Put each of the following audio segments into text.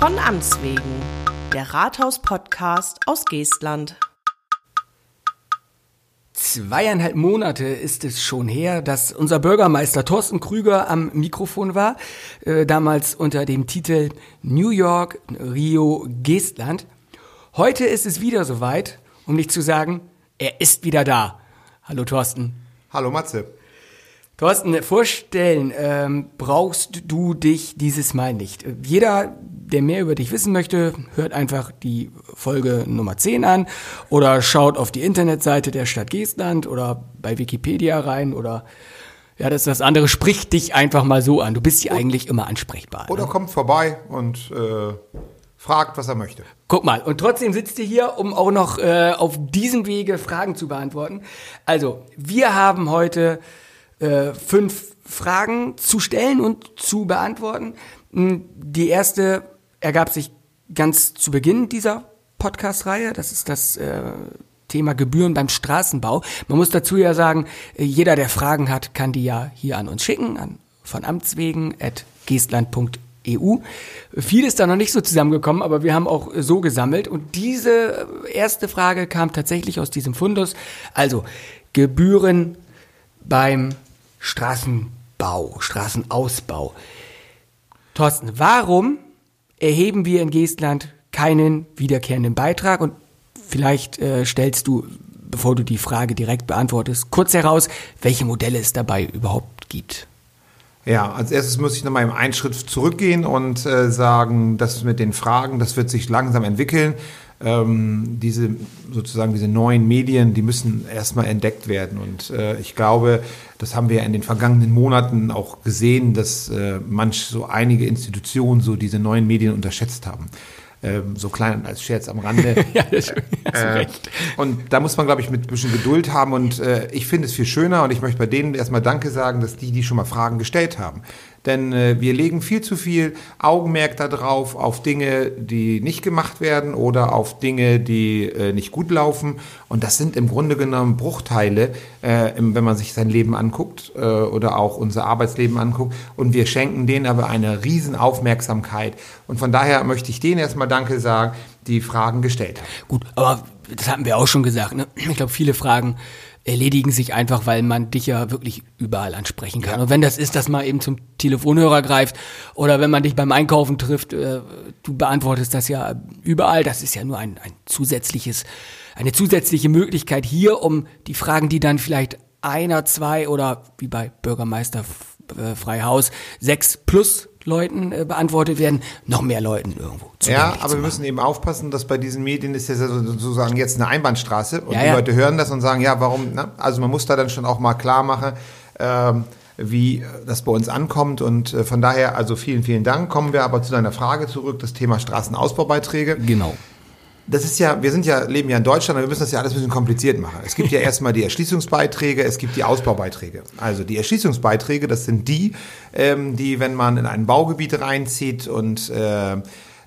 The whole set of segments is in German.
Von Amts wegen, der Rathaus-Podcast aus Geestland. Zweieinhalb Monate ist es schon her, dass unser Bürgermeister Thorsten Krüger am Mikrofon war, äh, damals unter dem Titel New York, Rio, Geestland. Heute ist es wieder soweit, um nicht zu sagen, er ist wieder da. Hallo Thorsten. Hallo Matze. Thorsten, vorstellen ähm, brauchst du dich dieses Mal nicht. Jeder, der mehr über dich wissen möchte, hört einfach die Folge Nummer 10 an oder schaut auf die Internetseite der Stadt Geestland oder bei Wikipedia rein oder ja, das ist das andere. Sprich dich einfach mal so an. Du bist ja eigentlich immer ansprechbar. Oder ne? kommt vorbei und äh, fragt, was er möchte. Guck mal, und trotzdem sitzt ihr hier, um auch noch äh, auf diesem Wege Fragen zu beantworten. Also, wir haben heute äh, fünf Fragen zu stellen und zu beantworten. Hm, Die erste ergab sich ganz zu Beginn dieser Podcast-Reihe. Das ist das äh, Thema Gebühren beim Straßenbau. Man muss dazu ja sagen, äh, jeder, der Fragen hat, kann die ja hier an uns schicken, an von Amts wegen at geestland.eu. Viel ist da noch nicht so zusammengekommen, aber wir haben auch so gesammelt. Und diese erste Frage kam tatsächlich aus diesem Fundus. Also Gebühren beim Straßenbau, Straßenausbau. Thorsten, warum erheben wir in Geestland keinen wiederkehrenden Beitrag? Und vielleicht äh, stellst du, bevor du die Frage direkt beantwortest, kurz heraus, welche Modelle es dabei überhaupt gibt. Ja, als erstes muss ich nochmal einen Schritt zurückgehen und äh, sagen, das mit den Fragen, das wird sich langsam entwickeln. Ähm, diese sozusagen diese neuen Medien, die müssen erstmal entdeckt werden. Und äh, ich glaube, das haben wir in den vergangenen Monaten auch gesehen, dass äh, manch so einige Institutionen so diese neuen Medien unterschätzt haben. Ähm, so klein als Scherz am Rande. Ja, das du Äh, recht. und da muss man, glaube ich, mit ein bisschen Geduld haben. Und äh, ich finde es viel schöner und ich möchte bei denen erstmal Danke sagen, dass die, die schon mal Fragen gestellt haben. Denn äh, wir legen viel zu viel Augenmerk darauf, auf Dinge, die nicht gemacht werden oder auf Dinge, die äh, nicht gut laufen. Und das sind im Grunde genommen Bruchteile, äh, wenn man sich sein Leben anguckt äh, oder auch unser Arbeitsleben anguckt. Und wir schenken denen aber eine riesen Aufmerksamkeit. Und von daher möchte ich denen erstmal Danke sagen, die Fragen gestellt haben. Gut, aber das hatten wir auch schon gesagt. Ne? Ich glaube, viele Fragen erledigen sich einfach, weil man dich ja wirklich überall ansprechen kann. Und wenn das ist, dass man eben zum Telefonhörer greift oder wenn man dich beim Einkaufen trifft, äh, du beantwortest das ja überall. Das ist ja nur ein, ein zusätzliches, eine zusätzliche Möglichkeit hier, um die Fragen, die dann vielleicht einer, zwei oder wie bei Bürgermeister äh, Freihaus sechs plus Leuten äh, beantwortet werden, noch mehr Leuten irgendwo Ja, aber wir müssen eben aufpassen, dass bei diesen Medien ist ja so- sozusagen jetzt eine Einbahnstraße und Ja, die ja. Leute hören das und sagen, ja, warum, ne? also man muss da dann schon auch mal klar machen, ähm, wie das bei uns ankommt und äh, von daher, also vielen, vielen Dank. Kommen wir aber zu deiner Frage zurück, das Thema Straßenausbaubeiträge. Genau. Das ist ja, wir sind ja, leben ja in Deutschland, aber wir müssen das ja alles ein bisschen kompliziert machen. Es gibt ja erstmal die Erschließungsbeiträge, es gibt die Ausbaubeiträge. Also die Erschließungsbeiträge, das sind die, ähm, die, wenn man in ein Baugebiet reinzieht und äh,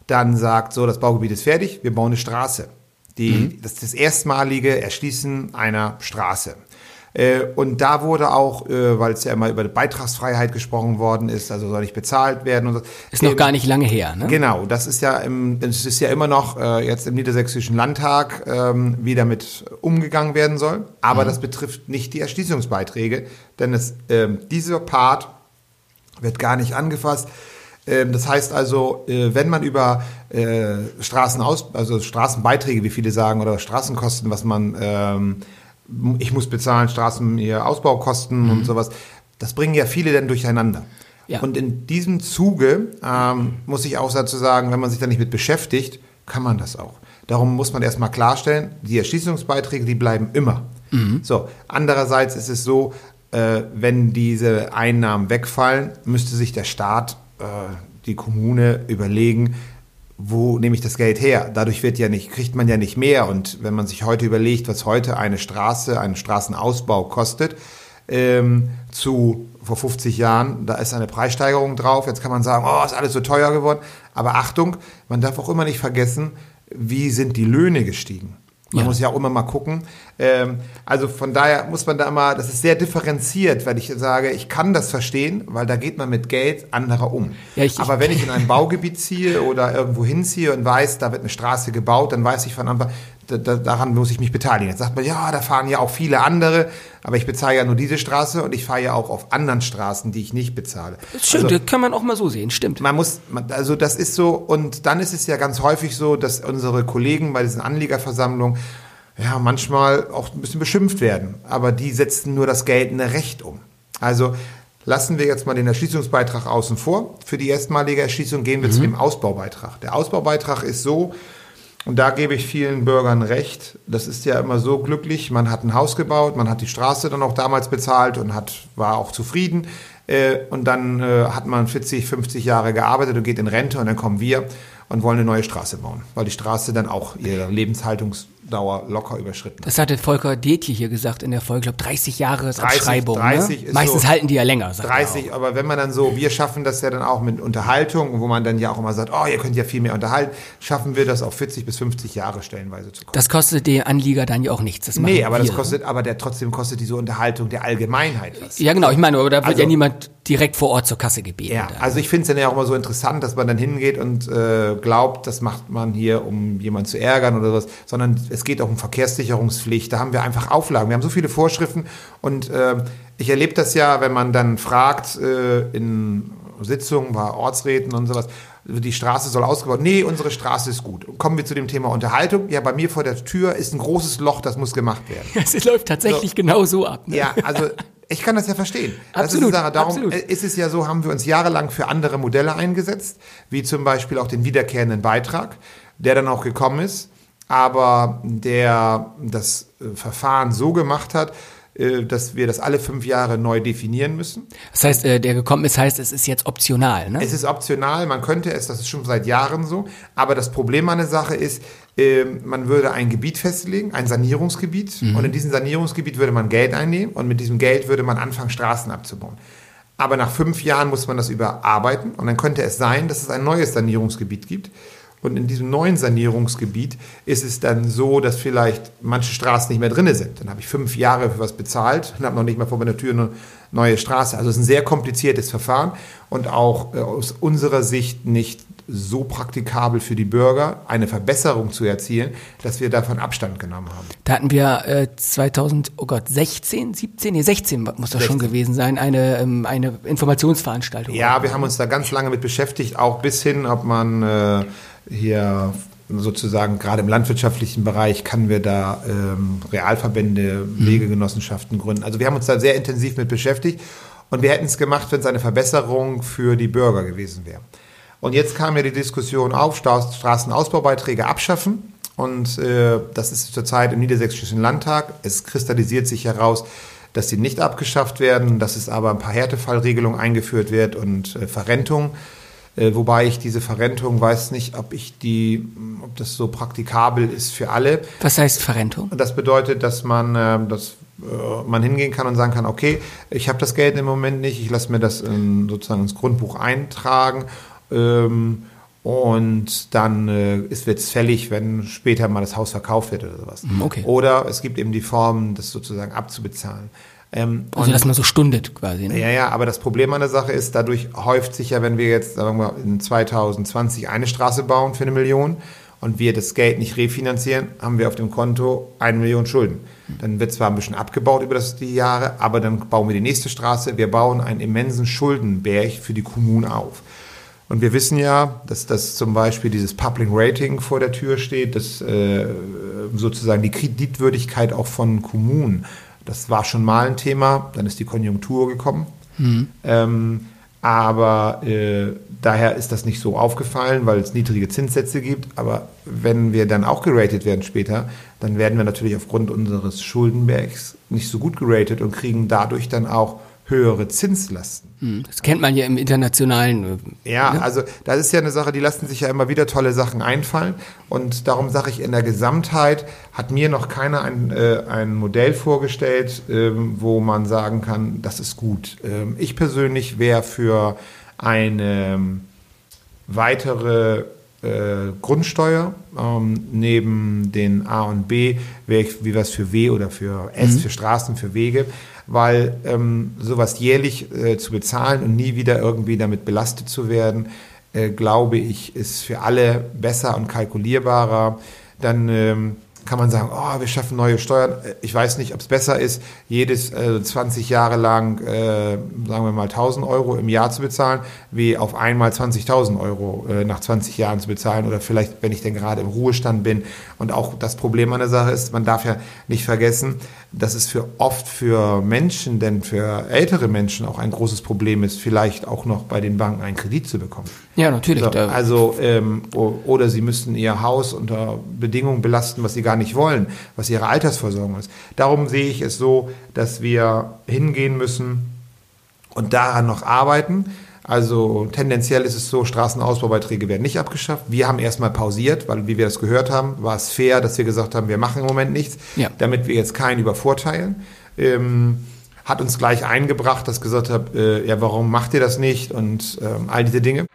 dann sagt, so, das Baugebiet ist fertig, wir bauen eine Straße. Die, Das ist das erstmalige Erschließen einer Straße. Äh, Und da wurde auch, äh, weil es ja immer über die Beitragsfreiheit gesprochen worden ist, also soll nicht bezahlt werden und so. Ist noch Ähm, gar nicht lange her, ne? Genau, das ist ja im, es ist ja immer noch äh, jetzt im Niedersächsischen Landtag ähm, wie damit umgegangen werden soll. Aber das betrifft nicht die Erschließungsbeiträge, denn es, ähm, dieser Part wird gar nicht angefasst. Ähm, das heißt also, wenn man über äh, Straßenaus, also Straßenbeiträge, wie viele sagen, oder Straßenkosten, was man, ich muss bezahlen, Straßen, hier Ausbaukosten und sowas, das bringen ja viele dann durcheinander. Ja. Und in diesem Zuge ähm, muss ich auch dazu sagen, wenn man sich da nicht mit beschäftigt, kann man das auch. Darum muss man erstmal klarstellen, die Erschließungsbeiträge, die bleiben immer. So, andererseits ist es so, äh, wenn diese Einnahmen wegfallen, müsste sich der Staat, äh, die Kommune überlegen, wo nehme ich das Geld her? Dadurch wird ja nicht, kriegt man ja nicht mehr. Und wenn man sich heute überlegt, was heute eine Straße, ein Straßenausbau kostet, ähm, zu vor 50 Jahren, da ist eine Preissteigerung drauf. Jetzt kann man sagen, oh, ist alles so teuer geworden. Aber Achtung, man darf auch immer nicht vergessen, wie sind die Löhne gestiegen. Man Ja. muss ja auch immer mal gucken, Ähm, also von daher muss man da immer, das ist sehr differenziert, weil ich sage, ich kann das verstehen, weil da geht man mit Geld anderer um. Ja, ich- Aber wenn ich in ein Baugebiet ziehe oder irgendwo hinziehe und weiß, da wird eine Straße gebaut, dann weiß ich von Anfang da, da, daran muss ich mich beteiligen. Jetzt sagt man, ja, da fahren ja auch viele andere, aber ich bezahle ja nur diese Straße und ich fahre ja auch auf anderen Straßen, die ich nicht bezahle. Stimmt, Also, das kann man auch mal so sehen, stimmt. man muss, also das ist so, und dann ist es ja ganz häufig so, dass unsere Kollegen bei diesen Anliegerversammlungen ja manchmal auch ein bisschen beschimpft werden. Aber die setzen nur das geltende Recht um. Also lassen wir jetzt mal den Erschließungsbeitrag außen vor. Für die erstmalige Erschließung gehen wir zu dem Ausbaubeitrag. Der Ausbaubeitrag ist so, und da gebe ich vielen Bürgern recht. Das ist ja immer so glücklich. Man hat ein Haus gebaut, man hat die Straße dann auch damals bezahlt und hat, war auch zufrieden. Äh, und dann äh, hat man 40, 50 Jahre gearbeitet und geht in Rente und dann kommen wir und wollen eine neue Straße bauen, weil die Straße dann auch ihre Lebenshaltungsdauer locker überschritten. Das hatte Volker Detje hier gesagt in der Folge, ich glaube 30 Jahre 30, Abschreibung. 30 ne? ist Meistens so- halten die ja länger. sagt er 30, aber wenn man dann so, wir schaffen das ja dann auch mit Unterhaltung, wo man dann ja auch immer sagt, oh, ihr könnt ja viel mehr unterhalten, schaffen wir das auf 40 bis 50 Jahre stellenweise zu kommen. Das kostet den Anlieger dann ja auch nichts. Das nee, aber das wir. kostet, aber der trotzdem kostet diese Unterhaltung der Allgemeinheit was. Ja, genau, ich meine, aber da wird Also- ja niemand direkt vor Ort zur Kasse gebeten. Ja, also ich finde es dann ja auch immer so interessant, dass man dann hingeht und äh, glaubt, das macht man hier, um jemanden zu ärgern oder was, sondern es geht auch um Verkehrssicherungspflicht. Da haben wir einfach Auflagen. Wir haben so viele Vorschriften und äh, ich erlebe das ja, wenn man dann fragt äh, in Sitzungen bei Ortsräten und sowas, die Straße soll ausgebaut. Nee, unsere Straße ist gut. Kommen wir zu dem Thema Unterhaltung. Ja, bei mir vor der Tür ist ein großes Loch, das muss gemacht werden. es läuft tatsächlich genau so ab. Ne? Ja, also ich kann das ja verstehen. Absolut, ist. Darum absolut. ist es ja so, haben wir uns jahrelang für andere Modelle eingesetzt, wie zum Beispiel auch den wiederkehrenden Beitrag, der dann auch gekommen ist, aber der das äh, Verfahren so gemacht hat, äh, dass wir das alle fünf Jahre neu definieren müssen. Das heißt, äh, der gekommen ist, heißt, es ist jetzt optional. Ne? Es ist optional, man könnte es, das ist schon seit Jahren so, aber das Problem an der Sache ist, ähm, man würde ein Gebiet festlegen, ein Sanierungsgebiet, und in diesem Sanierungsgebiet würde man Geld einnehmen und mit diesem Geld würde man anfangen, Straßen abzubauen. Aber nach fünf Jahren muss man das überarbeiten und dann könnte es sein, dass es ein neues Sanierungsgebiet gibt. Und in diesem neuen Sanierungsgebiet ist es dann so, dass vielleicht manche Straßen nicht mehr drinne sind. Dann habe ich fünf Jahre für was bezahlt und habe noch nicht mal vor meiner Tür eine neue Straße. Also es ist ein sehr kompliziertes Verfahren und auch äh, aus unserer Sicht nicht so praktikabel für die Bürger, eine Verbesserung zu erzielen, dass wir davon Abstand genommen haben. Da hatten wir äh, 2000, oh Gott, 16, 17, nee, 16 muss das schon 16. gewesen sein, eine, ähm, eine Informationsveranstaltung. Ja, wir haben uns da ganz lange mit beschäftigt, auch bis hin, ob man äh, hier sozusagen gerade im landwirtschaftlichen Bereich kann wir da ähm, Realverbände, Wegegenossenschaften gründen. Also wir haben uns da sehr intensiv mit beschäftigt und wir hätten es gemacht, wenn es eine Verbesserung für die Bürger gewesen wäre. Und jetzt kam ja die Diskussion auf, Stra- Straßenausbaubeiträge abschaffen. Und äh, das ist zurzeit im Niedersächsischen Landtag. Es kristallisiert sich heraus, dass sie nicht abgeschafft werden, dass es aber ein paar Härtefallregelungen eingeführt wird und äh, Verrentung. Äh, wobei ich diese Verrentung weiß nicht, ob ich die, ob das so praktikabel ist für alle. Was heißt Verrentung? Das bedeutet, dass man, ähm, dass äh, man hingehen kann und sagen kann, okay, ich habe das Geld im Moment nicht, ich lasse mir das in, sozusagen ins Grundbuch eintragen ähm, und dann äh, ist es fällig, wenn später mal das Haus verkauft wird oder sowas. okay. Oder es gibt eben die Form, das sozusagen abzubezahlen. Ähm, Also, dass man so stundet quasi. Ne? ja, ja, aber das Problem an der Sache ist, dadurch häuft sich ja, wenn wir jetzt, sagen wir mal, in 2020 eine Straße bauen für eine Million und wir das Geld nicht refinanzieren, haben wir auf dem Konto eine Million Schulden. Dann wird zwar ein bisschen abgebaut über das, die Jahre, aber dann bauen wir die nächste Straße. Wir bauen einen immensen Schuldenberg für die Kommune auf. Und wir wissen ja, dass das zum Beispiel dieses Public Rating vor der Tür steht, dass äh, sozusagen die Kreditwürdigkeit auch von Kommunen, das war schon mal ein Thema, dann ist die Konjunktur gekommen. Ähm, aber äh, daher ist das nicht so aufgefallen, weil es niedrige Zinssätze gibt. Aber wenn wir dann auch geratet werden später, dann werden wir natürlich aufgrund unseres Schuldenbergs nicht so gut geratet und kriegen dadurch dann auch höhere Zinslasten. Hm, Das kennt man ja im internationalen. äh, Ja, also das ist ja eine Sache, die lassen sich ja immer wieder tolle Sachen einfallen. Und darum sage ich, in der Gesamtheit hat mir noch keiner ein, äh, ein Modell vorgestellt, ähm, wo man sagen kann, das ist gut. Ähm, ich persönlich wäre für eine ähm, weitere äh, Grundsteuer, ähm, neben den A und B, wie wie was für W oder für S, für Straßen, für Wege, weil ähm, sowas jährlich äh, zu bezahlen und nie wieder irgendwie damit belastet zu werden, äh, glaube ich, ist für alle besser und kalkulierbarer. Dann ähm, kann man sagen, oh, wir schaffen neue Steuern. Ich weiß nicht, ob es besser ist, jedes äh, 20 Jahre lang, äh, sagen wir mal, 1000 Euro im Jahr zu bezahlen, wie auf einmal 20.000 Euro äh, nach 20 Jahren zu bezahlen oder vielleicht, wenn ich denn gerade im Ruhestand bin. Und auch das Problem an der Sache ist, man darf ja nicht vergessen, dass es für oft für Menschen, denn für ältere Menschen auch ein großes Problem ist, vielleicht auch noch bei den Banken einen Kredit zu bekommen. Ja, natürlich. So, also ähm, oder sie müssten ihr Haus unter Bedingungen belasten, was sie gar nicht wollen, was ihre Altersversorgung ist. Darum sehe ich es so, dass wir hingehen müssen und daran noch arbeiten. Also tendenziell ist es so, Straßenausbaubeiträge werden nicht abgeschafft. Wir haben erstmal pausiert, weil wie wir das gehört haben, war es fair, dass wir gesagt haben, wir machen im Moment nichts, Ja. damit wir jetzt keinen übervorteilen. Ähm, hat uns gleich eingebracht, dass gesagt habe, äh, ja, warum macht ihr das nicht und ähm, all diese Dinge.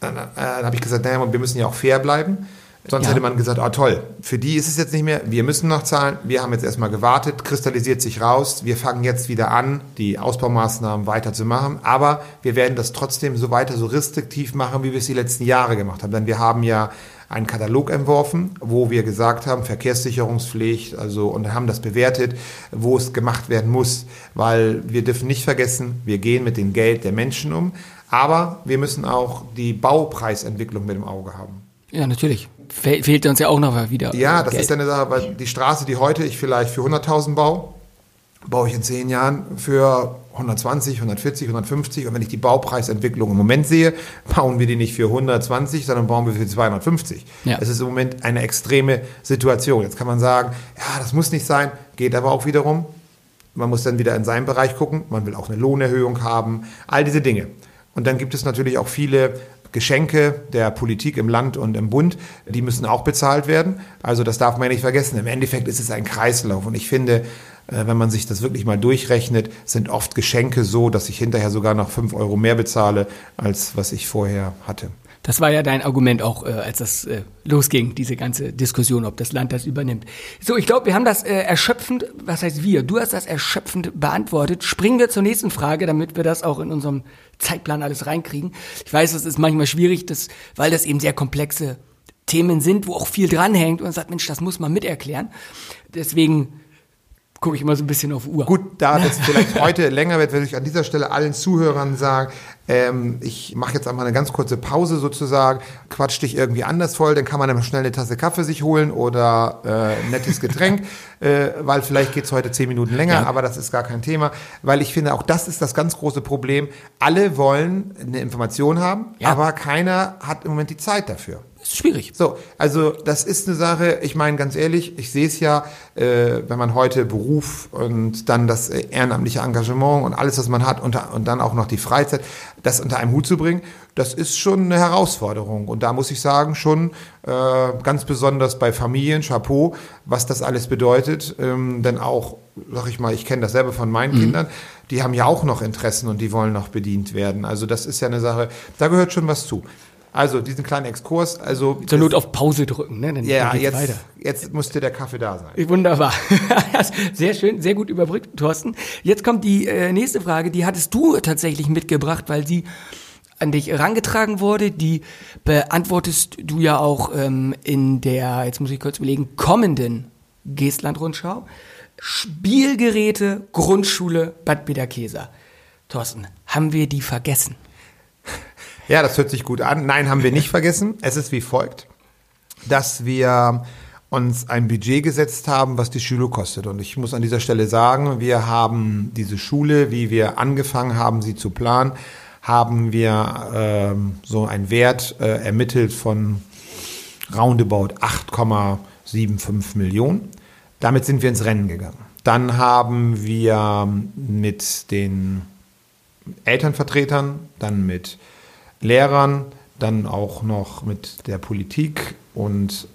Dann, äh, dann habe ich gesagt, naja, wir müssen ja auch fair bleiben. Sonst Ja. hätte man gesagt, ah toll, für die ist es jetzt nicht mehr, wir müssen noch zahlen, wir haben jetzt erstmal gewartet, kristallisiert sich raus, wir fangen jetzt wieder an, die Ausbaumaßnahmen weiter zu machen, aber wir werden das trotzdem so weiter so restriktiv machen, wie wir es die letzten Jahre gemacht haben. Denn wir haben ja einen Katalog entworfen, wo wir gesagt haben, Verkehrssicherungspflicht, also und haben das bewertet, wo es gemacht werden muss, weil wir dürfen nicht vergessen, wir gehen mit dem Geld der Menschen um, aber wir müssen auch die Baupreisentwicklung mit im Auge haben. ja, natürlich. Fe fehlt uns ja auch noch mal wieder. Ja, äh, das Geld. ist eine Sache, weil die Straße, die heute ich vielleicht für 100.000 baue, baue ich in zehn Jahren für 120, 140, 150. Und wenn ich die Baupreisentwicklung im Moment sehe, bauen wir die nicht für 120, sondern bauen wir für 250. Ja. Es ist im Moment eine extreme Situation. Jetzt kann man sagen, ja, das muss nicht sein, geht aber auch wiederum. Man muss dann wieder in seinen Bereich gucken. Man will auch eine Lohnerhöhung haben. All diese Dinge. Und dann gibt es natürlich auch viele Geschenke der Politik im Land und im Bund, die müssen auch bezahlt werden. Also das darf man ja nicht vergessen. Im Endeffekt ist es ein Kreislauf. Und ich finde, äh, wenn man sich das wirklich mal durchrechnet, sind oft Geschenke so, dass ich hinterher sogar noch fünf Euro mehr bezahle, als was ich vorher hatte. Das war ja dein Argument auch, äh, als das äh, losging, diese ganze Diskussion, ob das Land das übernimmt. So, ich glaube, wir haben das äh, erschöpfend, was heißt wir? Du hast das erschöpfend beantwortet. Springen wir zur nächsten Frage, damit wir das auch in unserem Zeitplan alles reinkriegen. Ich weiß, das ist manchmal schwierig, das, weil das eben sehr komplexe Themen sind, wo auch viel dranhängt und man sagt, Mensch, das muss man miterklären. Deswegen gucke ich immer so ein bisschen auf Uhr. Gut, da das vielleicht heute länger wird, würde ich an dieser Stelle allen Zuhörern sagen, ähm, ich mache jetzt einmal eine ganz kurze Pause sozusagen, quatsch dich irgendwie anders voll, dann kann man dann schnell eine Tasse Kaffee sich holen oder äh, ein nettes Getränk, äh, weil vielleicht geht's heute zehn Minuten länger, Ja. aber das ist gar kein Thema, weil ich finde, auch das ist das ganz große Problem. Alle wollen eine Information haben, Ja. aber keiner hat im Moment die Zeit dafür. Ist schwierig. So, also das ist eine Sache, ich meine ganz ehrlich, ich sehe es ja, äh, wenn man heute Beruf und dann das ehrenamtliche Engagement und alles, was man hat unter, und dann auch noch die Freizeit, das unter einem Hut zu bringen, das ist schon eine Herausforderung. Und da muss ich sagen, schon äh, ganz besonders bei Familien, Chapeau, was das alles bedeutet. Ähm, denn auch, sag ich mal, ich kenne das selber von meinen Kindern, die haben ja auch noch Interessen und die wollen noch bedient werden. Also das ist ja eine Sache, da gehört schon was zu. Also diesen kleinen Exkurs, also Zur Not auf Pause drücken, ne? Dann, ja, jetzt, weiter. jetzt musste der Kaffee da sein. Wunderbar. sehr schön, sehr gut überbrückt, Thorsten. Jetzt kommt die äh, nächste Frage, die hattest du tatsächlich mitgebracht, weil sie an dich herangetragen wurde. Die beantwortest du ja auch ähm, in der, jetzt muss ich kurz überlegen, kommenden Geestland-Rundschau. Spielgeräte, Grundschule, Bad Bederkesa. Thorsten, haben wir die vergessen? Ja, das hört sich gut an. Nein, haben wir nicht vergessen. Es ist wie folgt, dass wir uns ein Budget gesetzt haben, was die Schule kostet. Und ich muss an dieser Stelle sagen, wir haben diese Schule, wie wir angefangen haben, sie zu planen, haben wir ähm, so einen Wert äh, ermittelt von roundabout 8,75 Millionen. Damit sind wir ins Rennen gegangen. Dann haben wir mit den Elternvertretern, dann mit Lehrern, dann auch noch mit der Politik und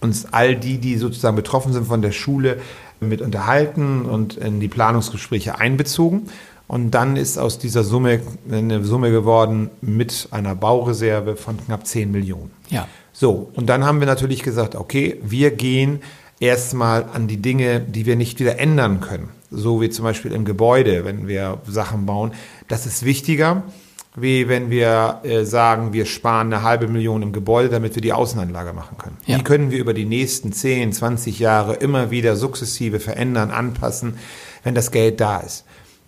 uns all die, die sozusagen betroffen sind von der Schule, mit unterhalten und in die Planungsgespräche einbezogen. Und dann ist aus dieser Summe eine Summe geworden mit einer Baureserve von knapp 10 Millionen. Ja. So, und dann haben wir natürlich gesagt, okay, wir gehen erstmal an die Dinge, die wir nicht wieder ändern können. So wie zum Beispiel im Gebäude, wenn wir Sachen bauen. Das ist wichtiger, wie wenn wir äh, sagen, wir sparen eine halbe Million im Gebäude, damit wir die Außenanlage machen können. Ja. Die können wir über die nächsten 10, 20 Jahre immer wieder sukzessive verändern, anpassen, wenn das Geld da ist.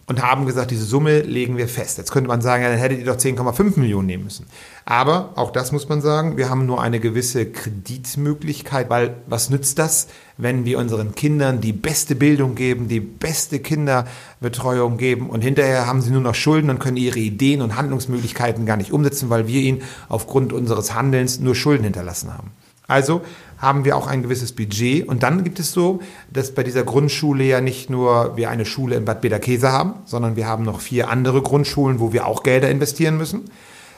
Und haben gesagt, diese Summe legen wir fest. Jetzt könnte man sagen, ja, dann hättet ihr doch 10,5 Millionen nehmen müssen. Aber auch das muss man sagen, wir haben nur eine gewisse Kreditmöglichkeit, weil was nützt das, wenn wir unseren Kindern die beste Bildung geben, die beste Kinderbetreuung geben und hinterher haben sie nur noch Schulden und können ihre Ideen und Handlungsmöglichkeiten gar nicht umsetzen, weil wir ihnen aufgrund unseres Handelns nur Schulden hinterlassen haben. Also haben wir auch ein gewisses Budget. Und dann gibt es so, dass bei dieser Grundschule ja nicht nur wir eine Schule in Bad Bederkese haben, sondern wir haben noch vier andere Grundschulen, wo wir auch Gelder investieren müssen.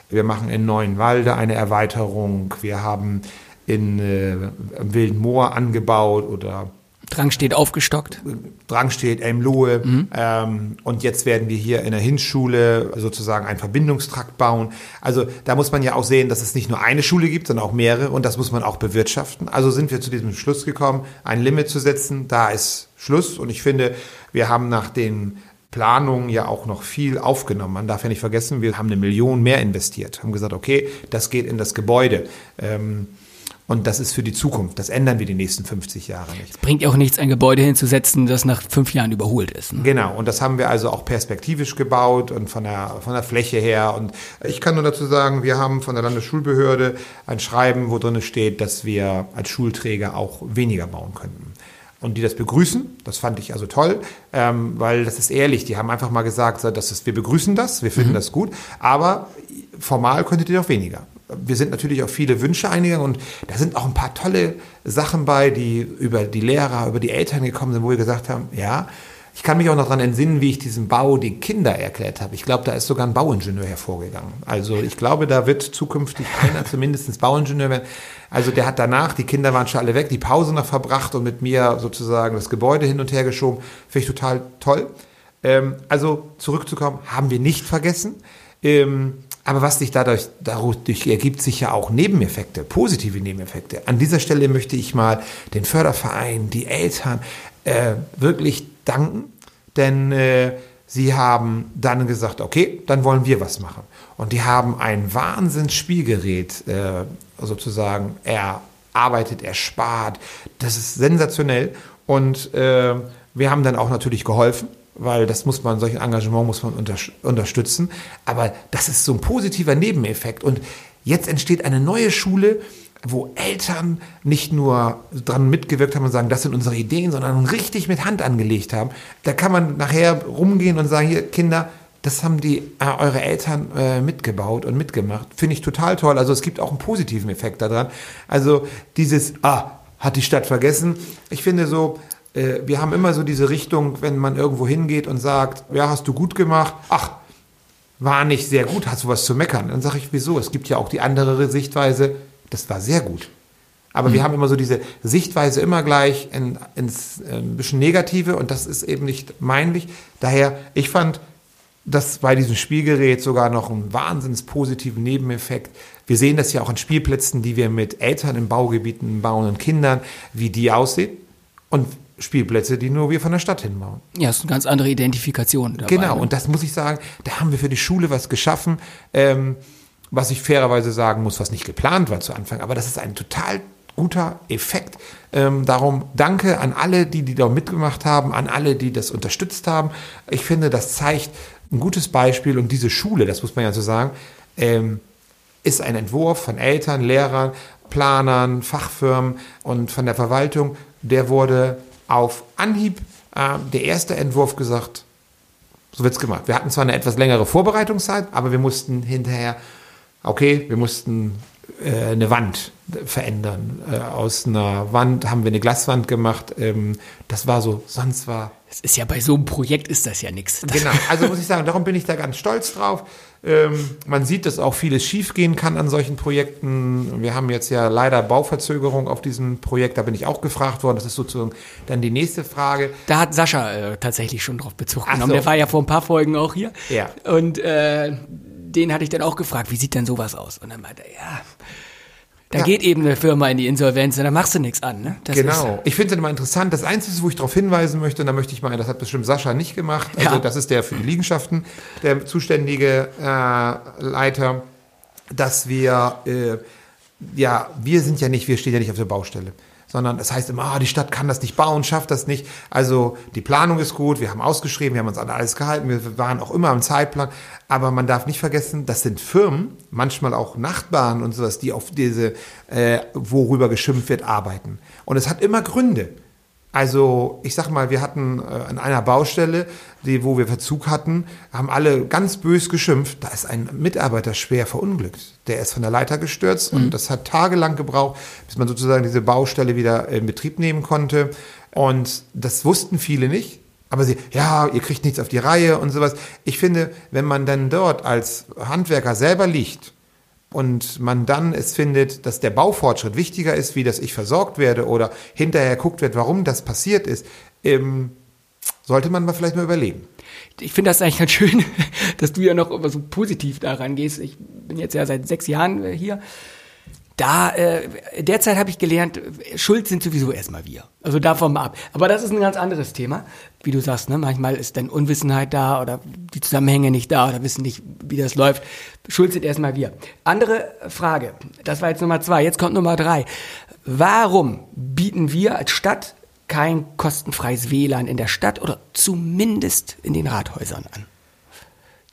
Wir machen in Neuenwalde eine Erweiterung. Wir haben in äh, Wilden Moor angebaut oder Drang steht aufgestockt. Drang steht, Elmlohe. Ähm, und jetzt werden wir hier in der Hinschule sozusagen einen Verbindungstrakt bauen. Also da muss man ja auch sehen, dass es nicht nur eine Schule gibt, sondern auch mehrere. Und das muss man auch bewirtschaften. Also sind wir zu diesem Schluss gekommen, ein Limit zu setzen. Da ist Schluss. Und ich finde, wir haben nach den Planungen ja auch noch viel aufgenommen. Man darf ja nicht vergessen, wir haben eine Million mehr investiert. Haben gesagt, okay, das geht in das Gebäude. Ähm, und das ist für die Zukunft. Das ändern wir die nächsten 50 Jahre nicht. Bringt ja auch nichts, ein Gebäude hinzusetzen, das nach fünf Jahren überholt ist. Ne? Genau, und das haben wir also auch perspektivisch gebaut und von der, von der Fläche her. Und ich kann nur dazu sagen, wir haben von der Landesschulbehörde ein Schreiben, wo drin steht, dass wir als Schulträger auch weniger bauen könnten. Und die das begrüßen, das fand ich also toll, ähm, weil das ist ehrlich, die haben einfach mal gesagt, dass es, wir begrüßen das, wir finden das gut, aber formal könntet ihr doch weniger. Wir sind natürlich auf viele Wünsche eingegangen und da sind auch ein paar tolle Sachen bei, die über die Lehrer, über die Eltern gekommen sind, wo wir gesagt haben, ja, ich kann mich auch noch daran entsinnen, wie ich diesen Bau die Kinder erklärt habe. Ich glaube, da ist sogar ein Bauingenieur hervorgegangen. Also ich glaube, da wird zukünftig einer zumindest Bauingenieur werden. Also der hat danach, die Kinder waren schon alle weg, die Pause noch verbracht und mit mir sozusagen das Gebäude hin und her geschoben. Finde ich total toll. Ähm, also zurückzukommen, haben wir nicht vergessen. Ähm, aber was sich dadurch, dadurch ergibt sich ja auch Nebeneffekte, positive Nebeneffekte. An dieser Stelle möchte ich mal den Förderverein, die Eltern äh, wirklich danken, denn äh, sie haben dann gesagt, okay, dann wollen wir was machen. Und die haben ein Wahnsinnsspielgerät äh, sozusagen erarbeitet, erspart. Das ist sensationell. Und äh, wir haben dann auch natürlich geholfen weil das muss man, solchen Engagement muss man unter, unterstützen. Aber das ist so ein positiver Nebeneffekt. Und jetzt entsteht eine neue Schule, wo Eltern nicht nur dran mitgewirkt haben und sagen, das sind unsere Ideen, sondern richtig mit Hand angelegt haben. Da kann man nachher rumgehen und sagen, hier Kinder, das haben die äh, eure Eltern äh, mitgebaut und mitgemacht. Finde ich total toll. Also es gibt auch einen positiven Effekt daran. Also dieses, ah, hat die Stadt vergessen. Ich finde so, äh, wir haben immer so diese Richtung, wenn man irgendwo hingeht und sagt, ja, hast du gut gemacht, ach, war nicht sehr gut, hast du was zu meckern. Dann sage ich, wieso? Es gibt ja auch die andere Sichtweise, das war sehr gut. Aber mhm. wir haben immer so diese Sichtweise immer gleich in, ins äh, bisschen Negative und das ist eben nicht meinlich. Daher, ich fand das bei diesem Spielgerät sogar noch einen wahnsinns positiven Nebeneffekt. Wir sehen das ja auch an Spielplätzen, die wir mit Eltern in Baugebieten bauen und Kindern, wie die aussehen. Und Spielplätze, die nur wir von der Stadt hinbauen. Ja, das ist eine ganz andere Identifikation dabei. Genau, ne? und das muss ich sagen, da haben wir für die Schule was geschaffen, ähm, was ich fairerweise sagen muss, was nicht geplant war zu Anfang, aber das ist ein total guter Effekt. Ähm, darum danke an alle, die, die da mitgemacht haben, an alle, die das unterstützt haben. Ich finde, das zeigt ein gutes Beispiel und diese Schule, das muss man ja so sagen, ähm, ist ein Entwurf von Eltern, Lehrern, Planern, Fachfirmen und von der Verwaltung. Der wurde auf Anhieb äh, der erste Entwurf gesagt, so wird's gemacht. Wir hatten zwar eine etwas längere Vorbereitungszeit, aber wir mussten hinterher, okay, wir mussten äh, eine Wand verändern. Äh, aus einer Wand haben wir eine Glaswand gemacht. Ähm, das war so, sonst war. Es ist ja bei so einem Projekt ist das ja nichts. Genau, also muss ich sagen, darum bin ich da ganz stolz drauf. Ähm, man sieht, dass auch vieles schiefgehen kann an solchen Projekten. Wir haben jetzt ja leider Bauverzögerung auf diesem Projekt. Da bin ich auch gefragt worden. Das ist sozusagen dann die nächste Frage. Da hat Sascha äh, tatsächlich schon drauf Bezug genommen. so. Der war ja vor ein paar Folgen auch hier. Ja. Und äh, den hatte ich dann auch gefragt, wie sieht denn sowas aus? Und dann meinte er, ja, da Ja. geht eben eine Firma in die Insolvenz und da machst du nichts an. Ne? Das genau. Ich finde es immer interessant. Das Einzige, wo ich darauf hinweisen möchte, und da möchte ich mal, das hat bestimmt Sascha nicht gemacht. Also Ja. das ist der für die Liegenschaften, der zuständige äh, Leiter, dass wir, äh, ja, wir sind ja nicht, wir stehen ja nicht auf der Baustelle. Sondern es heißt immer, ah, die Stadt kann das nicht bauen, schafft das nicht. Also die Planung ist gut, wir haben ausgeschrieben, wir haben uns an alles gehalten, wir waren auch immer am Zeitplan. Aber man darf nicht vergessen, das sind Firmen, manchmal auch Nachbarn und sowas, die auf diese, äh, worüber geschimpft wird, arbeiten. Und es hat immer Gründe. Also, ich sag mal, wir hatten äh, an einer Baustelle, die, wo wir Verzug hatten, haben alle ganz bös geschimpft. Da ist ein Mitarbeiter schwer verunglückt. Der ist von der Leiter gestürzt und das hat tagelang gebraucht, bis man sozusagen diese Baustelle wieder in Betrieb nehmen konnte. Und das wussten viele nicht. Aber sie, ja, ihr kriegt nichts auf die Reihe und sowas. Ich finde, wenn man dann dort als Handwerker selber liegt und man dann es findet, dass der Baufortschritt wichtiger ist, wie dass ich versorgt werde oder hinterher guckt wird, warum das passiert ist, ähm, sollte man mal vielleicht mal überlegen. Ich finde das eigentlich ganz schön, dass du ja noch immer so positiv daran gehst. Ich bin jetzt ja seit sechs Jahren äh, hier. Da, äh, derzeit habe ich gelernt, schuld sind sowieso erstmal wir. Also davon mal ab. Aber das ist ein ganz anderes Thema. Wie du sagst, ne? manchmal ist dann Unwissenheit da oder die Zusammenhänge nicht da oder wissen nicht, wie das läuft. Schuld sind erstmal wir. Andere Frage. Das war jetzt Nummer zwei. Jetzt kommt Nummer drei. Warum bieten wir als Stadt kein kostenfreies WLAN in der Stadt oder zumindest in den Rathäusern an?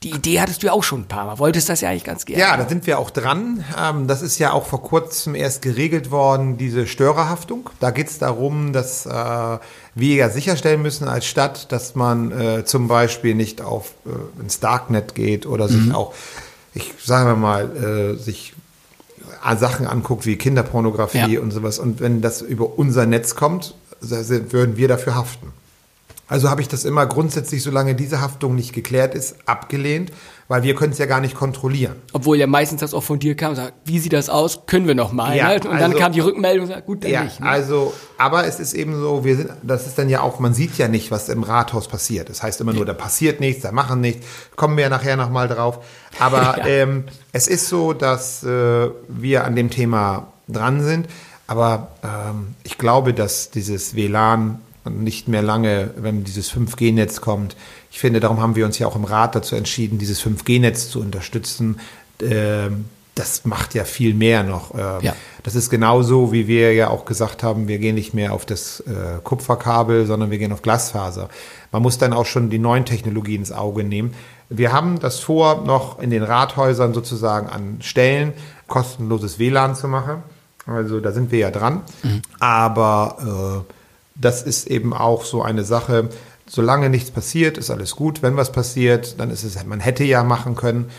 Die Idee hattest du ja auch schon ein paar Mal. Wolltest das ja eigentlich ganz gerne. Ja, da sind wir auch dran. Ähm, das ist ja auch vor kurzem erst geregelt worden, diese Störerhaftung. Da geht es darum, dass äh, wir ja sicherstellen müssen als Stadt, dass man äh, zum Beispiel nicht auf äh, ins Darknet geht oder sich auch, ich sage mal, sich Sachen anguckt wie Kinderpornografie Ja. und sowas. Und wenn das über unser Netz kommt, so- würden wir dafür haften. Also habe ich das immer grundsätzlich, solange diese Haftung nicht geklärt ist, abgelehnt, weil wir können es ja gar nicht kontrollieren. Obwohl ja meistens das auch von dir kam und sagt, wie sieht das aus? Können wir noch mal. Ja, ne? Und dann also- kam die Rückmeldung und sagt, gut, dann Ja, nicht. Ne? also, aber es ist eben so, wir sind, das ist dann ja auch, man sieht ja nicht, was im Rathaus passiert. Das heißt immer nur, da passiert nichts, da machen nichts, kommen wir ja nachher nochmal drauf. Aber Ja. ähm, es ist so, dass äh, wir an dem Thema dran sind. Aber ähm, ich glaube, dass dieses WLAN nicht mehr lange, wenn dieses 5G-Netz kommt, ich finde, darum haben wir uns ja auch im Rat dazu entschieden, dieses 5G-Netz zu unterstützen. Ähm, das macht ja viel mehr noch. Ähm, Ja. Das ist genauso, wie wir ja auch gesagt haben, wir gehen nicht mehr auf das äh, Kupferkabel, sondern wir gehen auf Glasfaser. Man muss dann auch schon die neuen Technologien ins Auge nehmen. Wir haben das vor, noch in den Rathäusern sozusagen an Stellen kostenloses WLAN zu machen. Also da sind wir ja dran. Aber äh, das ist eben auch so eine Sache. Solange nichts passiert, ist alles gut. Wenn was passiert, dann ist es, man hätte ja machen können.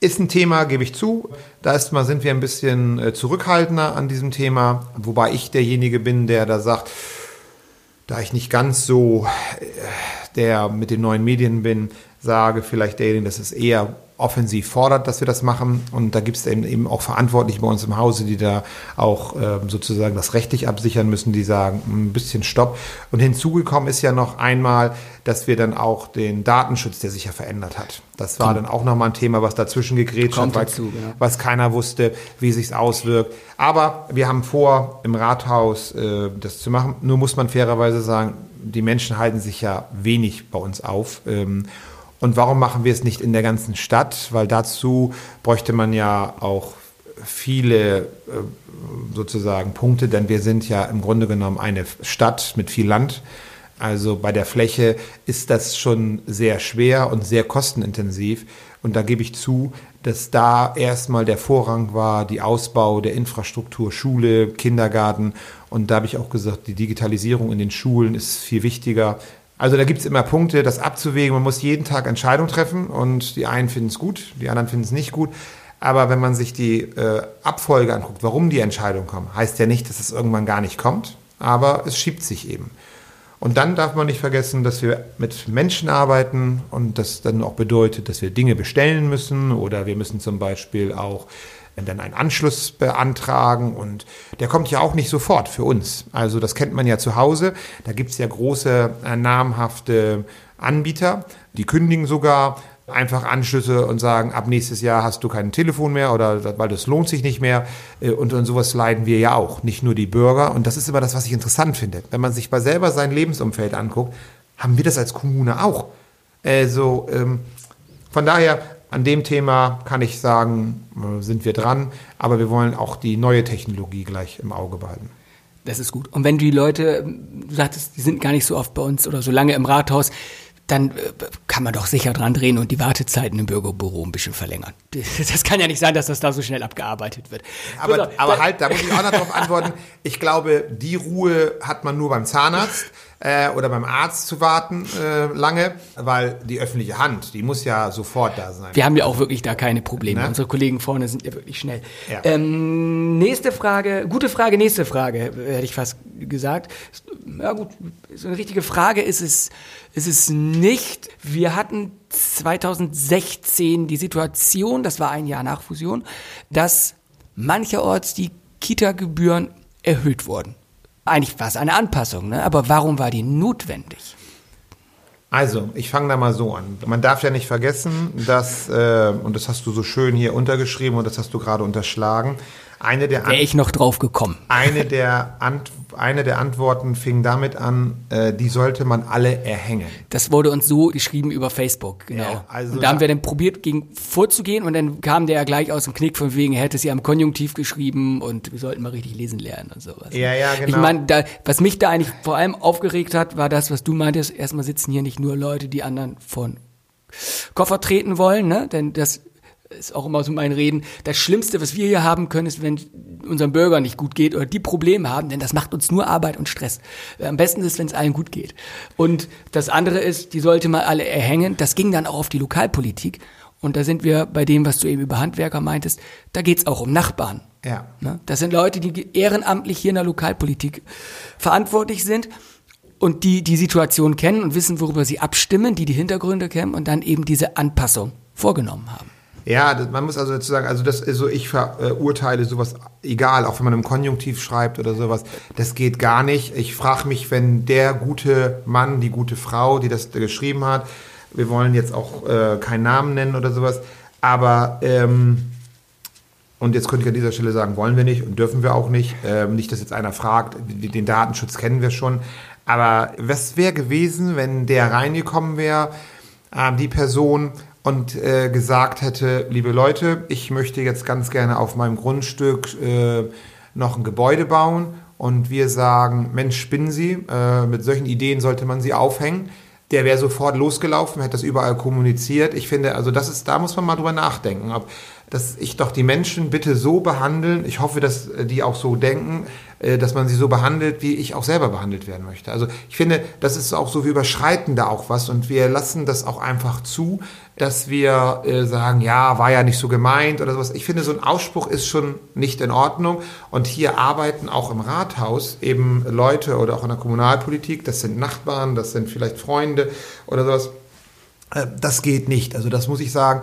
Ist ein Thema, gebe ich zu. Da ist mal, sind wir ein bisschen äh, zurückhaltender an diesem Thema, wobei ich derjenige bin, der da sagt, da ich nicht ganz so äh, der mit den neuen Medien bin, sage vielleicht derjenige, dass es eher offensiv fordert, dass wir das machen. Und da gibt es eben, eben auch Verantwortliche bei uns im Hause, die da auch ähm, sozusagen das rechtlich absichern müssen, die sagen, ein bisschen Stopp. Und hinzugekommen ist ja noch einmal, dass wir dann auch den Datenschutz, der sich ja verändert hat. Das war dann auch nochmal ein Thema, was dazwischen gegrätscht Kommt hat, weil, dazu, genau. was keiner wusste, wie sich's auswirkt. Aber wir haben vor, im Rathaus äh, das zu machen. Nur muss man fairerweise sagen, die Menschen halten sich ja wenig bei uns auf. Ähm, und warum machen wir es nicht in der ganzen Stadt? Weil dazu bräuchte man ja auch viele äh, sozusagen Punkte, denn wir sind ja im Grunde genommen eine Stadt mit viel Land. Also bei der Fläche ist das schon sehr schwer und sehr kostenintensiv. Und da gebe ich zu, dass da erstmal der Vorrang war, die Ausbau der Infrastruktur, Schule, Kindergarten. Und da habe ich auch gesagt, die Digitalisierung in den Schulen ist viel wichtiger. Also da gibt es immer Punkte, das abzuwägen. Man muss jeden Tag Entscheidungen treffen und die einen finden es gut, die anderen finden es nicht gut. Aber wenn man sich die äh, Abfolge anguckt, warum die Entscheidungen kommen, heißt ja nicht, dass es irgendwann gar nicht kommt, aber es schiebt sich eben. Und dann darf man nicht vergessen, dass wir mit Menschen arbeiten und das dann auch bedeutet, dass wir Dinge bestellen müssen oder wir müssen zum Beispiel auch dann einen Anschluss beantragen und der kommt ja auch nicht sofort für uns. Also das kennt man ja zu Hause. Da gibt es ja große, äh, namhafte Anbieter, die kündigen sogar einfach Anschlüsse und sagen, ab nächstes Jahr hast du kein Telefon mehr oder weil das lohnt sich nicht mehr. Äh, und an sowas leiden wir ja auch, nicht nur die Bürger. Und das ist immer das, was ich interessant finde. Wenn man sich bei selber sein Lebensumfeld anguckt, haben wir das als Kommune auch. Also ähm, von daher, an dem Thema kann ich sagen, äh, sind wir dran, aber wir wollen auch die neue Technologie gleich im Auge behalten. Das ist gut. Und wenn die Leute, du sagtest, die sind gar nicht so oft bei uns oder so lange im Rathaus, dann äh, kann man doch sicher dran drehen und die Wartezeiten im Bürgerbüro ein bisschen verlängern. Das kann ja nicht sein, dass das da so schnell abgearbeitet wird. Aber, so, aber halt, da muss ich auch noch drauf antworten. Ich glaube, die Ruhe hat man nur beim Zahnarzt äh, oder beim Arzt zu warten äh, lange, weil die öffentliche Hand, die muss ja sofort da sein. Wir haben ja auch wirklich da keine Probleme. Ne? Unsere Kollegen vorne sind ja wirklich schnell. Ja. Ähm, nächste Frage, gute Frage, nächste Frage, hätte ich fast gesagt. Ja gut, so eine richtige Frage ist es, ist es nicht. Wir hatten 2016 die Situation, das war ein Jahr nach Fusion, dass mancherorts die Kita-Gebühren erhöht wurden. Eigentlich war es eine Anpassung, ne? aber warum war die notwendig? Also, ich fange da mal so an. Man darf ja nicht vergessen, dass, äh, und das hast du so schön hier untergeschrieben und das hast du gerade unterschlagen, eine der Wäre ich noch drauf gekommen. Eine der, Ant eine der Antworten fing damit an, äh, die sollte man alle erhängen. Das wurde uns so geschrieben über Facebook, genau. Ja, also und da haben wir dann probiert, gegen vorzugehen und dann kam der ja gleich aus dem Knick von wegen, er hätte es ja im Konjunktiv geschrieben und wir sollten mal richtig lesen lernen und sowas. Ja, ja, genau. Ich meine, was mich da eigentlich vor allem aufgeregt hat, war das, was du meintest, erstmal sitzen hier nicht nur Leute, die anderen von Koffer treten wollen, ne? Denn das ist auch immer so mein Reden, das Schlimmste, was wir hier haben können, ist, wenn unseren Bürgern nicht gut geht oder die Probleme haben, denn das macht uns nur Arbeit und Stress. Am besten ist, wenn es allen gut geht. Und das andere ist, die sollte man alle erhängen. Das ging dann auch auf die Lokalpolitik. Und da sind wir bei dem, was du eben über Handwerker meintest, da geht's auch um Nachbarn. Ja. Ne? Das sind Leute, die ehrenamtlich hier in der Lokalpolitik verantwortlich sind und die die Situation kennen und wissen, worüber sie abstimmen, die die Hintergründe kennen und dann eben diese Anpassung vorgenommen haben. Ja, man muss also dazu sagen, also das also ich verurteile sowas, egal, auch wenn man im Konjunktiv schreibt oder sowas, das geht gar nicht. Ich frage mich, wenn der gute Mann, die gute Frau, die das geschrieben hat, wir wollen jetzt auch äh, keinen Namen nennen oder sowas, aber ähm, und jetzt könnte ich an dieser Stelle sagen, wollen wir nicht und dürfen wir auch nicht. Ähm, nicht, dass jetzt einer fragt, den Datenschutz kennen wir schon. Aber was wäre gewesen, wenn der reingekommen wäre, äh, die Person, und äh, gesagt hätte, liebe Leute, ich möchte jetzt ganz gerne auf meinem Grundstück äh, noch ein Gebäude bauen und wir sagen, Mensch, spinnen Sie, äh, mit solchen Ideen sollte man sie aufhängen. Der wäre sofort losgelaufen, hätte das überall kommuniziert. Ich finde, also das ist, da muss man mal drüber nachdenken, ob dass ich doch die Menschen bitte so behandeln, ich hoffe, dass äh, die auch so denken, äh, dass man sie so behandelt, wie ich auch selber behandelt werden möchte. Also ich finde, das ist auch so, wir überschreiten da auch was und wir lassen das auch einfach zu, dass wir äh, sagen, ja, war ja nicht so gemeint oder sowas. Ich finde, so ein Ausspruch ist schon nicht in Ordnung und hier arbeiten auch im Rathaus eben Leute oder auch in der Kommunalpolitik, das sind Nachbarn, das sind vielleicht Freunde oder sowas. Das geht nicht. Also das muss ich sagen,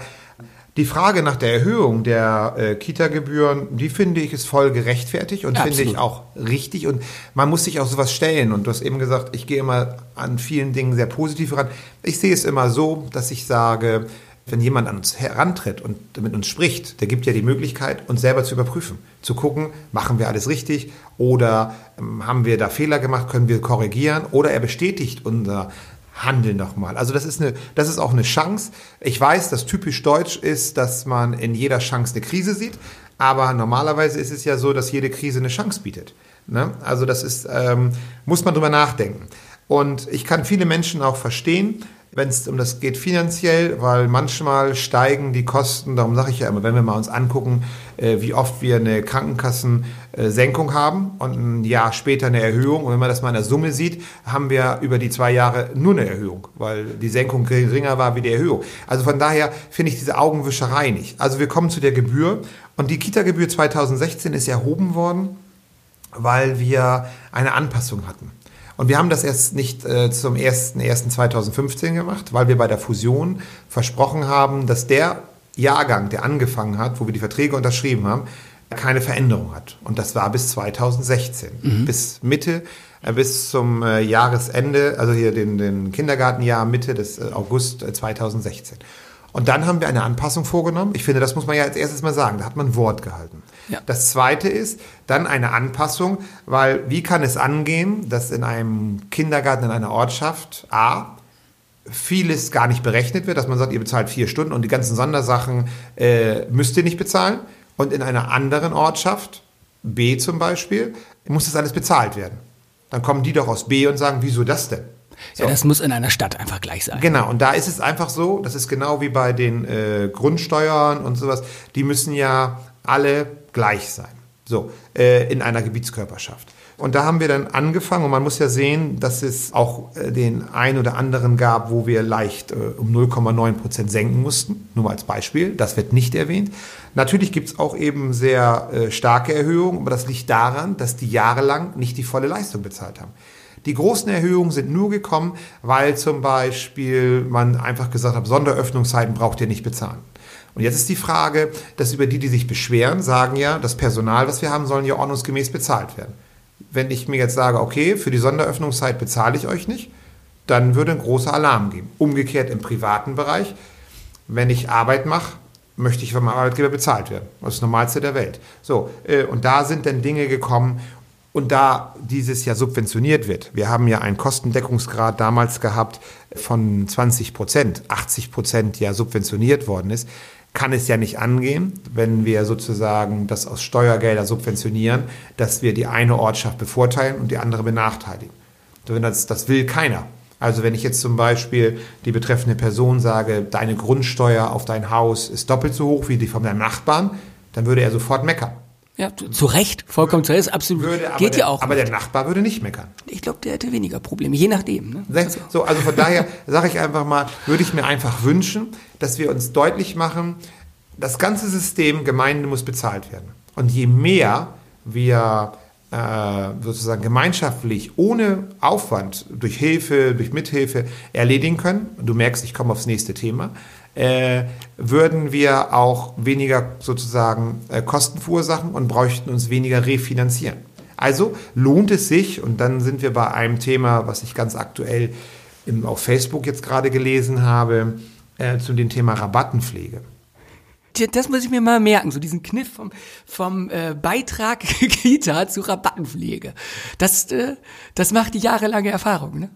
die Frage nach der Erhöhung der äh, Kita-Gebühren, die finde ich ist voll gerechtfertigt und ja, finde ich auch richtig. Und man muss sich auch sowas stellen. Und du hast eben gesagt, ich gehe immer an vielen Dingen sehr positiv ran. Ich sehe es immer so, dass ich sage, wenn jemand an uns herantritt und mit uns spricht, der gibt ja die Möglichkeit, uns selber zu überprüfen, zu gucken, machen wir alles richtig oder ähm, haben wir da Fehler gemacht, können wir korrigieren oder er bestätigt unser handeln nochmal. Also das ist, eine, das ist auch eine Chance. Ich weiß, dass typisch deutsch ist, dass man in jeder Chance eine Krise sieht, aber normalerweise ist es ja so, dass jede Krise eine Chance bietet. Ne? Also das ist, ähm, muss man drüber nachdenken. Und ich kann viele Menschen auch verstehen, wenn es um das geht finanziell, weil manchmal steigen die Kosten, darum sage ich ja immer, wenn wir mal uns angucken, äh, wie oft wir eine Krankenkassensenkung haben und ein Jahr später eine Erhöhung. Und wenn man das mal in der Summe sieht, haben wir über die zwei Jahre nur eine Erhöhung, weil die Senkung geringer war wie die Erhöhung. Also von daher finde ich diese Augenwischerei nicht. Also wir kommen zu der Gebühr und die Kita-Gebühr 2016 ist erhoben worden, weil wir eine Anpassung hatten. Und wir haben das erst nicht äh, zum 1.1.2015 gemacht, weil wir bei der Fusion versprochen haben, dass der Jahrgang, der angefangen hat, wo wir die Verträge unterschrieben haben, keine Veränderung hat. Und das war bis 2016. Mhm. Bis Mitte, äh, bis zum äh, Jahresende, also hier den, den Kindergartenjahr Mitte des äh, August 2016. Und dann haben wir eine Anpassung vorgenommen. Ich finde, das muss man ja als erstes mal sagen. Da hat man Wort gehalten. Ja. Das zweite ist dann eine Anpassung, weil wie kann es angehen, dass in einem Kindergarten in einer Ortschaft A vieles gar nicht berechnet wird, dass man sagt, ihr bezahlt vier Stunden und die ganzen Sondersachen äh, müsst ihr nicht bezahlen. Und in einer anderen Ortschaft, B zum Beispiel, muss das alles bezahlt werden. Dann kommen die doch aus B und sagen, wieso das denn? So. Ja, das muss in einer Stadt einfach gleich sein. Genau, und da ist es einfach so, das ist genau wie bei den äh, Grundsteuern und sowas, die müssen ja alle gleich sein. So, äh, in einer Gebietskörperschaft. Und da haben wir dann angefangen und man muss ja sehen, dass es auch äh, den ein oder anderen gab, wo wir leicht äh, um 0,9 Prozent senken mussten. Nur mal als Beispiel. Das wird nicht erwähnt. Natürlich gibt es auch eben sehr äh, starke Erhöhungen, aber das liegt daran, dass die jahrelang nicht die volle Leistung bezahlt haben. Die großen Erhöhungen sind nur gekommen, weil zum Beispiel man einfach gesagt hat, Sonderöffnungszeiten braucht ihr nicht bezahlen. Und jetzt ist die Frage, dass über die, die sich beschweren, sagen ja, das Personal, was wir haben, sollen ja ordnungsgemäß bezahlt werden. Wenn ich mir jetzt sage, okay, für die Sonderöffnungszeit bezahle ich euch nicht, dann würde ein großer Alarm geben. Umgekehrt im privaten Bereich, wenn ich Arbeit mache, möchte ich vom Arbeitgeber bezahlt werden. Das ist das Normalste der Welt. So, äh, und da sind dann Dinge gekommen, und da dieses ja subventioniert wird, wir haben ja einen Kostendeckungsgrad damals gehabt von 20 Prozent, 80 Prozent ja subventioniert worden ist, kann es ja nicht angehen, wenn wir sozusagen das aus Steuergelder subventionieren, dass wir die eine Ortschaft bevorteilen und die andere benachteiligen. Das, das will keiner. Also wenn ich jetzt zum Beispiel die betreffende Person sage, deine Grundsteuer auf dein Haus ist doppelt so hoch wie die von deinem Nachbarn, dann würde er sofort meckern. Ja, zu Recht, vollkommen zu Recht, absolut. Würde, Geht der, ja auch. Aber nicht. der Nachbar würde nicht meckern. Ich glaube, der hätte weniger Probleme, je nachdem. Ne? Also. So, also von daher sage ich einfach mal, würde ich mir einfach wünschen, dass wir uns deutlich machen, das ganze System Gemeinde muss bezahlt werden. Und je mehr wir äh, sozusagen gemeinschaftlich ohne Aufwand durch Hilfe, durch Mithilfe erledigen können, und du merkst, ich komme aufs nächste Thema, äh, würden wir auch weniger sozusagen äh, Kosten verursachen und bräuchten uns weniger refinanzieren. Also lohnt es sich, und dann sind wir bei einem Thema, was ich ganz aktuell im, auf Facebook jetzt gerade gelesen habe, äh, zu dem Thema Rabattenpflege das muss ich mir mal merken, so diesen Kniff vom, vom äh, Beitrag Kita zu Rabattenpflege. Das, äh, das macht die jahrelange Erfahrung, ne?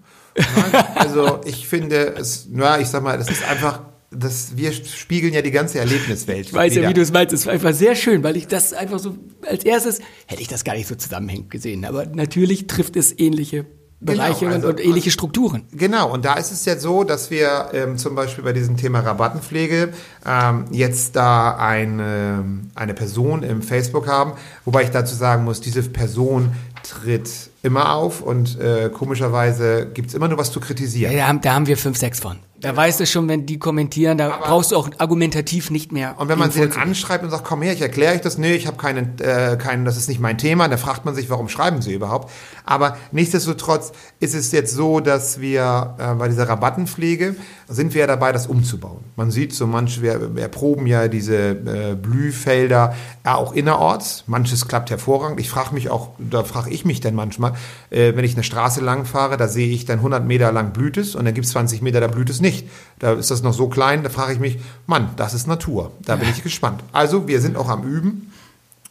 Also ich finde es, na, ich sag mal, das ist einfach das, wir spiegeln ja die ganze Erlebniswelt. Ich weiß wieder. ja, wie du es meinst. Es war einfach sehr schön, weil ich das einfach so, als erstes hätte ich das gar nicht so zusammenhängend gesehen. Aber natürlich trifft es ähnliche Bereiche genau, also, und, ähnliche Strukturen. Genau, und da ist es jetzt so, dass wir ähm, zum Beispiel bei diesem Thema Rabattenpflege ähm, jetzt da eine, eine Person im Facebook haben, wobei ich dazu sagen muss, diese Person tritt immer auf und äh, komischerweise gibt es immer nur was zu kritisieren. Ja, da haben, da haben wir fünf, sechs von. Da weißt du schon, wenn die kommentieren, da aber brauchst du auch argumentativ nicht mehr. Und wenn man sie dann anschreibt und sagt, komm her, ich erkläre euch das, nee, ich habe keinen, äh, keinen, das ist nicht mein Thema, dann fragt man sich, warum schreiben sie überhaupt. Aber nichtsdestotrotz ist es jetzt so, dass wir äh, bei dieser Rabattenpflege sind wir ja dabei, das umzubauen. Man sieht so manche, wir erproben ja diese äh, Blühfelder auch innerorts. Manches klappt hervorragend. Ich frage mich auch, da frage ich mich dann manchmal, äh, wenn ich eine Straße lang fahre, da sehe ich dann 100 Meter lang blüht es und dann gibt es 20 Meter, da blüht es nicht. Da ist das noch so klein, da frage ich mich, Mann, das ist Natur. Da bin ich gespannt. Also, wir sind auch am Üben.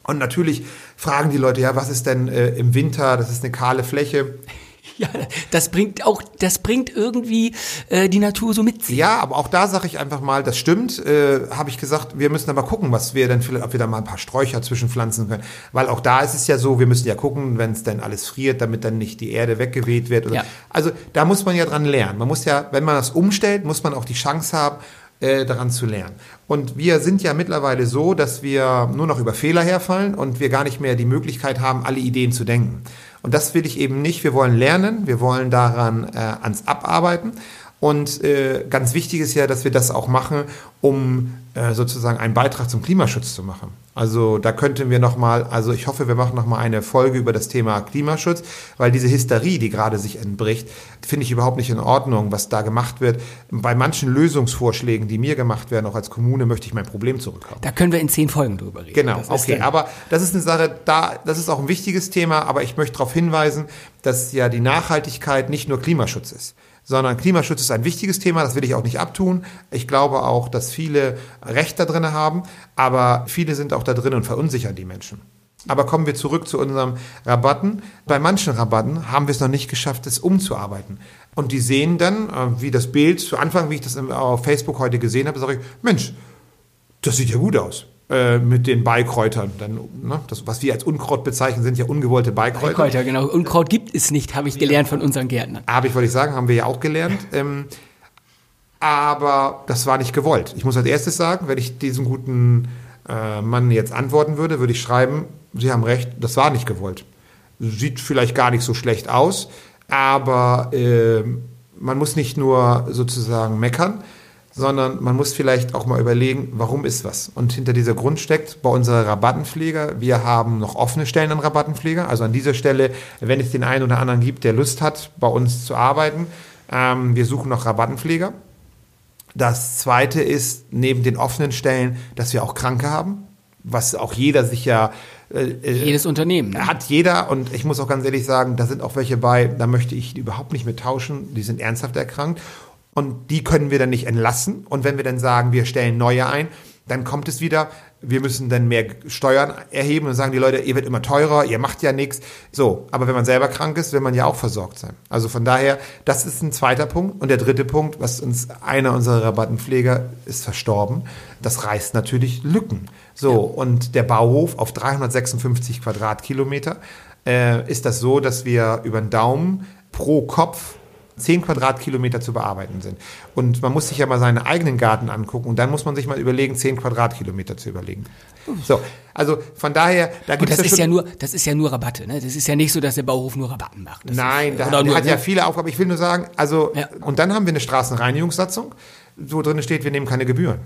Und natürlich fragen die Leute, ja, was ist denn äh, im Winter? Das ist eine kahle Fläche. Ja, das bringt auch, das bringt irgendwie äh, die Natur so mit sich. Ja, aber auch da sage ich einfach mal, das stimmt. Äh, Habe ich gesagt, wir müssen aber gucken, was wir dann vielleicht, ob wir da mal ein paar Sträucher zwischenpflanzen können. Weil auch da ist es ja so, wir müssen ja gucken, wenn es dann alles friert, damit dann nicht die Erde weggeweht wird. Ja. Also da muss man ja dran lernen. Man muss ja, wenn man das umstellt, muss man auch die Chance haben, äh, daran zu lernen. Und wir sind ja mittlerweile so, dass wir nur noch über Fehler herfallen und wir gar nicht mehr die Möglichkeit haben, alle Ideen zu denken. Und das will ich eben nicht. Wir wollen lernen, wir wollen daran äh, ans Abarbeiten. Und äh, ganz wichtig ist ja, dass wir das auch machen, um sozusagen einen Beitrag zum Klimaschutz zu machen. Also da könnten wir nochmal, also ich hoffe, wir machen nochmal eine Folge über das Thema Klimaschutz, weil diese Hysterie, die gerade sich entbricht, finde ich überhaupt nicht in Ordnung, was da gemacht wird. Bei manchen Lösungsvorschlägen, die mir gemacht werden, auch als Kommune, möchte ich mein Problem zurückhaben. Da können wir in zehn Folgen drüber reden. Genau, okay, aber das ist eine Sache, da, das ist auch ein wichtiges Thema, aber ich möchte darauf hinweisen, dass ja die Nachhaltigkeit nicht nur Klimaschutz ist sondern Klimaschutz ist ein wichtiges Thema, das will ich auch nicht abtun. Ich glaube auch, dass viele Recht da drin haben, aber viele sind auch da drin und verunsichern die Menschen. Aber kommen wir zurück zu unseren Rabatten. Bei manchen Rabatten haben wir es noch nicht geschafft, es umzuarbeiten. Und die sehen dann, äh, wie das Bild zu Anfang, wie ich das auf Facebook heute gesehen habe, sage ich, Mensch, das sieht ja gut aus. Äh, mit den Beikräutern. Dann, ne, das, was wir als Unkraut bezeichnen, sind ja ungewollte Beikräuter. Beikräuter, genau. Unkraut gibt es nicht, habe ich gelernt von unseren Gärtnern. Habe ich, wollte ich sagen, haben wir ja auch gelernt. Ähm, aber das war nicht gewollt. Ich muss als erstes sagen, wenn ich diesem guten äh, Mann jetzt antworten würde, würde ich schreiben, Sie haben recht, das war nicht gewollt. Sieht vielleicht gar nicht so schlecht aus, aber äh, man muss nicht nur sozusagen meckern, sondern man muss vielleicht auch mal überlegen, warum ist was. Und hinter dieser Grund steckt bei unserer Rabattenpfleger, wir haben noch offene Stellen an Rabattenpfleger. Also an dieser Stelle, wenn es den einen oder anderen gibt, der Lust hat, bei uns zu arbeiten, ähm, wir suchen noch Rabattenpfleger. Das zweite ist neben den offenen Stellen, dass wir auch Kranke haben, was auch jeder sich ja äh, äh jedes Unternehmen ne? hat jeder und ich muss auch ganz ehrlich sagen, da sind auch welche bei, da möchte ich überhaupt nicht mit tauschen, die sind ernsthaft erkrankt und die können wir dann nicht entlassen. Und wenn wir dann sagen, wir stellen neue ein, dann kommt es wieder, wir müssen dann mehr Steuern erheben und sagen die Leute, ihr wird immer teurer, ihr macht ja nichts. So, aber wenn man selber krank ist, will man ja auch versorgt sein. Also von daher, das ist ein zweiter Punkt. Und der dritte Punkt, was uns einer unserer Rabattenpfleger ist verstorben, das reißt natürlich Lücken. So, ja. und der Bauhof auf 356 Quadratkilometer äh, ist das so, dass wir über den Daumen pro Kopf 10 Quadratkilometer zu bearbeiten sind. Und man muss sich ja mal seinen eigenen Garten angucken und dann muss man sich mal überlegen, 10 Quadratkilometer zu überlegen. So, also von daher, da gibt es das ist ja nur, das ist ja nur Rabatte, ne? Das ist ja nicht so, dass der Bauhof nur Rabatten macht. Das Nein, ist, da, der hat ja ne? viele Aufgaben. Ich will nur sagen, also ja. und dann haben wir eine Straßenreinigungssatzung, wo drin steht, wir nehmen keine Gebühren.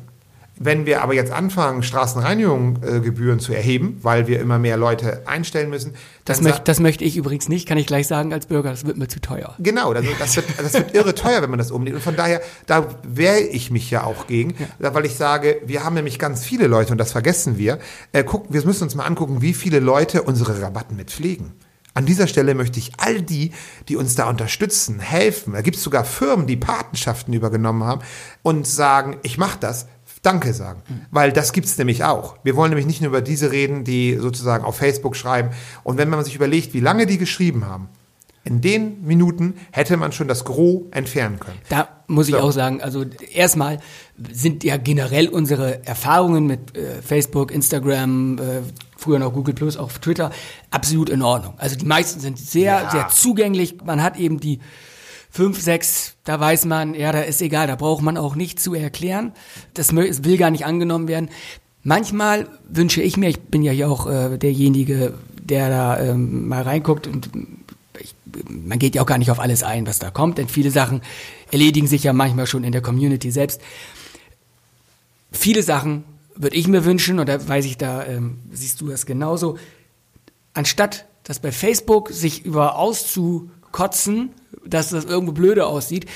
Wenn wir aber jetzt anfangen, Straßenreinigungsgebühren zu erheben, weil wir immer mehr Leute einstellen müssen. Das, möcht, das möchte ich übrigens nicht, kann ich gleich sagen als Bürger, das wird mir zu teuer. Genau, das, das, wird, das wird irre teuer, wenn man das umlegt. Und von daher, da wehre ich mich ja auch gegen, ja. weil ich sage, wir haben nämlich ganz viele Leute, und das vergessen wir. Äh, guck, wir müssen uns mal angucken, wie viele Leute unsere Rabatten mit pflegen. An dieser Stelle möchte ich all die, die uns da unterstützen, helfen. Da gibt es sogar Firmen, die Patenschaften übergenommen haben und sagen, ich mache das, Danke sagen. Weil das gibt's nämlich auch. Wir wollen nämlich nicht nur über diese reden, die sozusagen auf Facebook schreiben. Und wenn man sich überlegt, wie lange die geschrieben haben, in den Minuten hätte man schon das Gros entfernen können. Da muss ich so. auch sagen, also erstmal sind ja generell unsere Erfahrungen mit äh, Facebook, Instagram, äh, früher noch Google Plus, auch Twitter, absolut in Ordnung. Also die meisten sind sehr, ja. sehr zugänglich. Man hat eben die fünf, sechs, da weiß man, ja, da ist egal, da braucht man auch nicht zu erklären. Das will gar nicht angenommen werden. Manchmal wünsche ich mir, ich bin ja hier auch äh, derjenige, der da ähm, mal reinguckt und ich, man geht ja auch gar nicht auf alles ein, was da kommt, denn viele Sachen erledigen sich ja manchmal schon in der Community selbst. Viele Sachen würde ich mir wünschen, und da weiß ich, da ähm, siehst du das genauso, anstatt dass bei Facebook sich über auszukotzen, dass das irgendwo blöde aussieht.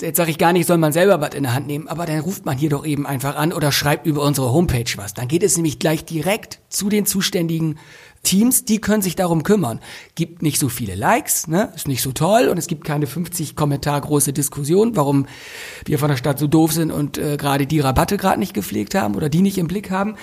Jetzt sage ich gar nicht, soll man selber was in der Hand nehmen, aber dann ruft man hier doch eben einfach an oder schreibt über unsere Homepage was. Dann geht es nämlich gleich direkt zu den zuständigen Teams, die können sich darum kümmern. Gibt nicht so viele Likes, ne? ist nicht so toll und es gibt keine 50 Kommentar große Diskussion, warum wir von der Stadt so doof sind und äh, gerade die Rabatte gerade nicht gepflegt haben oder die nicht im Blick haben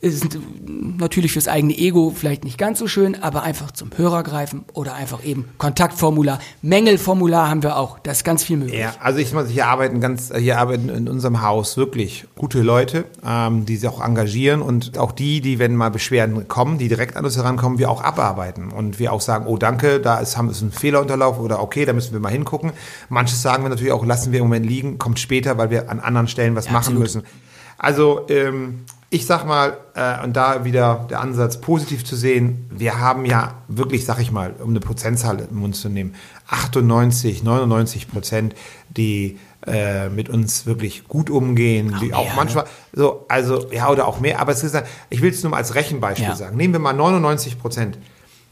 ist natürlich fürs eigene Ego vielleicht nicht ganz so schön, aber einfach zum Hörer greifen oder einfach eben Kontaktformular, Mängelformular haben wir auch. Das ist ganz viel möglich. Ja, also ich muss hier arbeiten ganz, hier arbeiten in unserem Haus wirklich gute Leute, ähm, die sich auch engagieren und auch die, die, wenn mal Beschwerden kommen, die direkt an uns herankommen, wir auch abarbeiten und wir auch sagen, oh danke, da ist, haben wir einen Fehler unterlaufen oder okay, da müssen wir mal hingucken. Manches sagen wir natürlich auch, lassen wir im Moment liegen, kommt später, weil wir an anderen Stellen was ja, machen absolut. müssen. Also ähm, ich sag mal, äh, und da wieder der Ansatz positiv zu sehen, wir haben ja wirklich, sag ich mal, um eine Prozentzahl im Mund zu nehmen, 98, 99 Prozent, die äh, mit uns wirklich gut umgehen, Auch die mehr, auch manchmal so, also ja oder auch mehr, aber es ist, ich will es nur mal als Rechenbeispiel Ja. sagen. Nehmen wir mal 99 Prozent.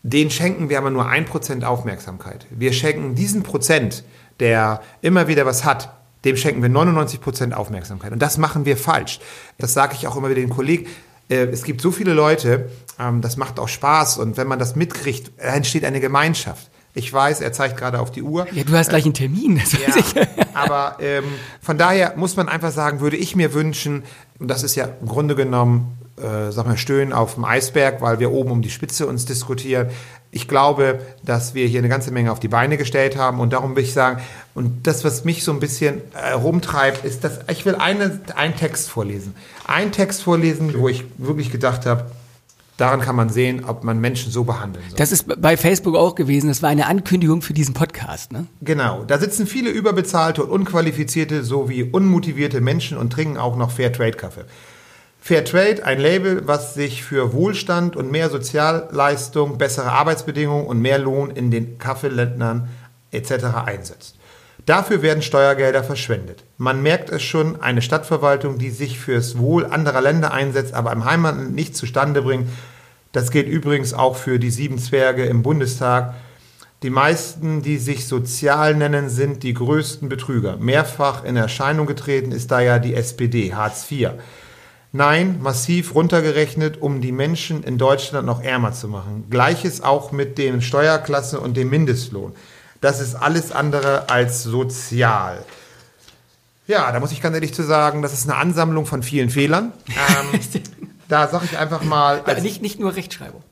Den schenken wir aber nur ein Prozent Aufmerksamkeit. Wir schenken diesen Prozent, der immer wieder was hat, dem schenken wir 99 Prozent Aufmerksamkeit. Und das machen wir falsch. Das sage ich auch immer wieder den Kollegen. Äh, Es gibt so viele Leute, ähm, das macht auch Spaß. Und wenn man das mitkriegt, entsteht eine Gemeinschaft. Ich weiß, er zeigt gerade auf die Uhr. Ja, du hast gleich einen Termin. Das weiß ich. Aber ähm, von daher muss man einfach sagen, würde ich mir wünschen, und das ist ja im Grunde genommen, äh, sag mal, Stöhnen auf dem Eisberg, weil wir oben um die Spitze uns diskutieren. Ich glaube, dass wir hier eine ganze Menge auf die Beine gestellt haben und darum will ich sagen, und das, was mich so ein bisschen äh, rumtreibt, ist, dass ich will eine, einen Text vorlesen. Einen Text vorlesen, wo ich wirklich gedacht habe, daran kann man sehen, ob man Menschen so behandeln soll. Das ist bei Facebook auch gewesen. Das war eine Ankündigung für diesen Podcast. Ne? Genau, da sitzen viele überbezahlte und unqualifizierte sowie unmotivierte Menschen und trinken auch noch Fairtrade-Kaffee. Fairtrade, ein Label, was sich für Wohlstand und mehr Sozialleistung, bessere Arbeitsbedingungen und mehr Lohn in den Kaffeeländern etc. einsetzt. Dafür werden Steuergelder verschwendet. Man merkt es schon, eine Stadtverwaltung, die sich fürs Wohl anderer Länder einsetzt, aber im Heimatland nichts zustande bringt. Das gilt übrigens auch für die sieben Zwerge im Bundestag. Die meisten, die sich sozial nennen, sind die größten Betrüger. Mehrfach in Erscheinung getreten ist da ja die SPD, Hartz IV. Nein, massiv runtergerechnet, um die Menschen in Deutschland noch ärmer zu machen. Gleiches auch mit den Steuerklassen und dem Mindestlohn. Das ist alles andere als sozial. Ja, da muss ich ganz ehrlich zu sagen, das ist eine Ansammlung von vielen Fehlern. Ähm, da sage ich einfach mal, als nicht, nicht nur Rechtschreibung.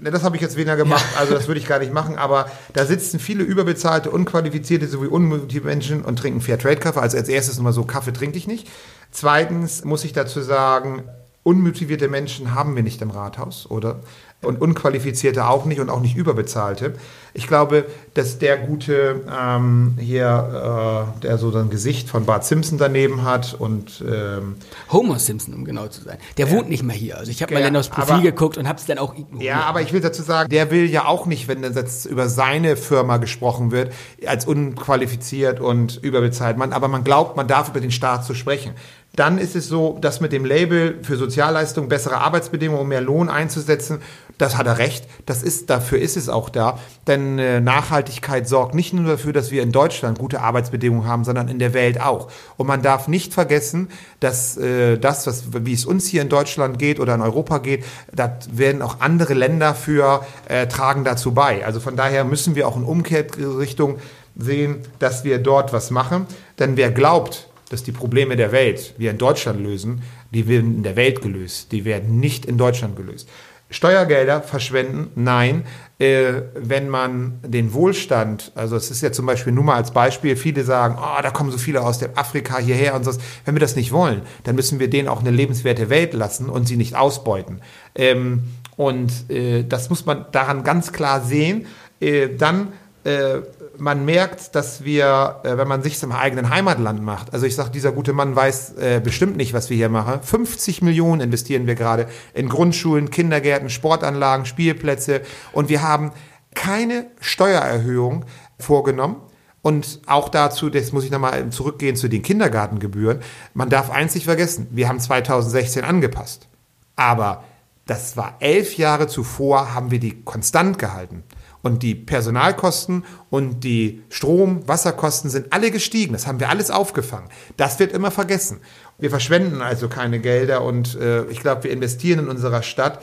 Ne, das habe ich jetzt weniger gemacht, also das würde ich gar nicht machen, aber da sitzen viele überbezahlte, unqualifizierte sowie unmotivierte Menschen und trinken Fairtrade-Kaffee. Also als erstes immer so, Kaffee trinke ich nicht. Zweitens muss ich dazu sagen, unmotivierte Menschen haben wir nicht im Rathaus, oder? Und unqualifizierte auch nicht und auch nicht überbezahlte. Ich glaube, dass der gute ähm, hier, äh, der so ein Gesicht von Bart Simpson daneben hat und ähm, Homer Simpson, um genau zu sein. Der wohnt nicht mehr hier. Also ich habe mal Ja, in aufs Profil aber- geguckt und habe es dann auch ignoriert. Ja, aber ich will dazu sagen, der will ja auch nicht, wenn jetzt über seine Firma gesprochen wird, als unqualifiziert und überbezahlt. Man, aber man glaubt, man darf über den Staat zu sprechen. Dann ist es so, das mit dem Label für Sozialleistung, bessere Arbeitsbedingungen und mehr Lohn einzusetzen, das hat er recht. Das ist, dafür ist es auch da. Denn äh, Nachhaltigkeit sorgt nicht nur dafür, dass wir in Deutschland gute Arbeitsbedingungen haben, sondern in der Welt auch. Und man darf nicht vergessen, dass äh, das, was, wie es uns hier in Deutschland geht oder in Europa geht, da werden auch andere Länder für äh, tragen dazu bei. Also von daher müssen wir auch in Umkehrrichtung sehen, dass wir dort was machen. Denn wer glaubt, dass die Probleme der Welt wir in Deutschland lösen, die werden in der Welt gelöst. Die werden nicht in Deutschland gelöst. Steuergelder verschwenden, nein. Äh, wenn man den Wohlstand, also es ist ja zum Beispiel nur mal als Beispiel, viele sagen, oh, da kommen so viele aus dem Afrika hierher und so. Wenn wir das nicht wollen, dann müssen wir denen auch eine lebenswerte Welt lassen und sie nicht ausbeuten. Ähm, und äh, das muss man daran ganz klar sehen. Äh, dann äh, man merkt, dass wir, äh, wenn man sich im eigenen Heimatland macht, also ich sage, dieser gute Mann weiß äh, bestimmt nicht, was wir hier machen. 50 Millionen investieren wir gerade in Grundschulen, Kindergärten, Sportanlagen, Spielplätze und wir haben keine Steuererhöhung vorgenommen. Und auch dazu, das muss ich nochmal zurückgehen zu den Kindergartengebühren. Man darf eins nicht vergessen, wir haben 2016 angepasst. Aber das war elf Jahre zuvor, haben wir die konstant gehalten. Und die Personalkosten und die Strom-, Wasserkosten sind alle gestiegen. Das haben wir alles aufgefangen. Das wird immer vergessen. Wir verschwenden also keine Gelder und äh, ich glaube, wir investieren in unserer Stadt.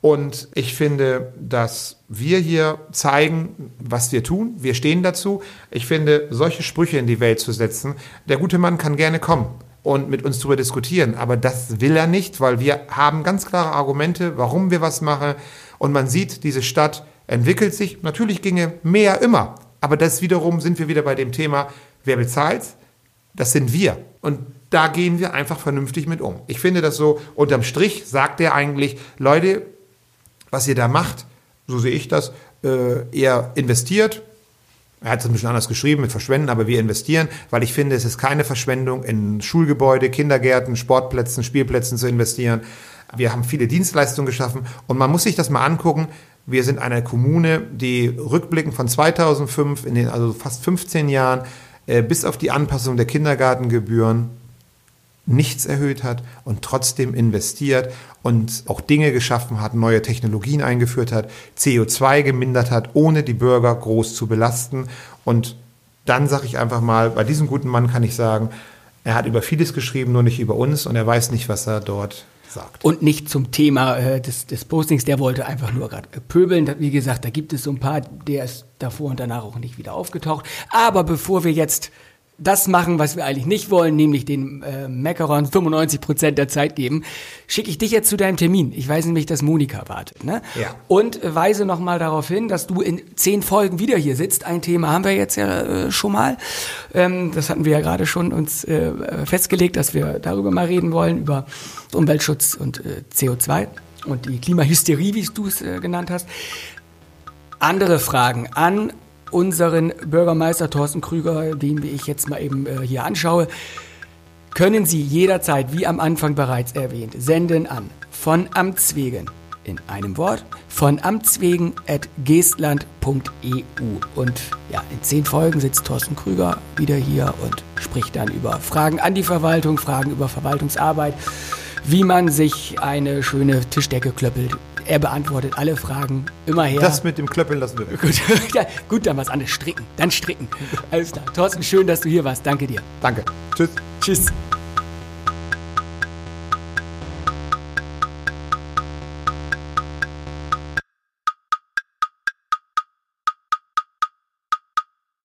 Und ich finde, dass wir hier zeigen, was wir tun. Wir stehen dazu. Ich finde, solche Sprüche in die Welt zu setzen, der gute Mann kann gerne kommen und mit uns darüber diskutieren. Aber das will er nicht, weil wir haben ganz klare Argumente, warum wir was machen. Und man sieht, diese Stadt entwickelt sich. Natürlich ginge mehr immer. Aber das wiederum sind wir wieder bei dem Thema, wer bezahlt? Das sind wir. Und da gehen wir einfach vernünftig mit um. Ich finde das so, unterm Strich sagt er eigentlich, Leute, was ihr da macht, so sehe ich das, äh, ihr investiert, Er hat es ein bisschen anders geschrieben mit Verschwenden, aber wir investieren, weil ich finde, es ist keine Verschwendung, in Schulgebäude, Kindergärten, Sportplätzen, Spielplätzen zu investieren. Wir haben viele Dienstleistungen geschaffen und man muss sich das mal angucken. Wir sind eine Kommune, die rückblickend von 2005, in den, also fast 15 Jahren, äh, bis auf die Anpassung der Kindergartengebühren nichts erhöht hat und trotzdem investiert und auch Dinge geschaffen hat, neue Technologien eingeführt hat, CO2 gemindert hat, ohne die Bürger groß zu belasten. Und dann sage ich einfach mal, bei diesem guten Mann kann ich sagen, er hat über vieles geschrieben, nur nicht über uns und er weiß nicht, was er dort sagt. Und nicht zum Thema äh, des, des Postings, der wollte einfach nur gerade äh, pöbeln. Wie gesagt, da gibt es so ein paar, der ist davor und danach auch nicht wieder aufgetaucht. Aber bevor wir jetzt das machen, was wir eigentlich nicht wollen, nämlich den äh, Macaron 95 Prozent der Zeit geben, schicke ich dich jetzt zu deinem Termin. Ich weiß nämlich, dass Monika wartet. Ne? Ja. Und äh, weise nochmal darauf hin, dass du in zehn Folgen wieder hier sitzt. Ein Thema haben wir jetzt ja äh, schon mal. Ähm, das hatten wir ja gerade schon uns äh, festgelegt, dass wir darüber mal reden wollen, über Umweltschutz und äh, CO2 und die Klimahysterie, wie du es äh, genannt hast. Andere Fragen an unseren Bürgermeister Thorsten Krüger, den ich jetzt mal eben äh, hier anschaue, können Sie jederzeit, wie am Anfang bereits erwähnt, senden an von Amts wegen in einem Wort von amtswegen at geestland.eu. Und ja, in zehn Folgen sitzt Thorsten Krüger wieder hier und spricht dann über Fragen an die Verwaltung, Fragen über Verwaltungsarbeit, wie man sich eine schöne Tischdecke klöppelt, er beantwortet alle Fragen immer her. Das mit dem Klöppeln lassen wir weg. Gut, ja, gut, dann was anderes. Stricken. Dann stricken. Alles klar. Thorsten, schön, dass du hier warst. Danke dir. Danke. Tschüss. Tschüss.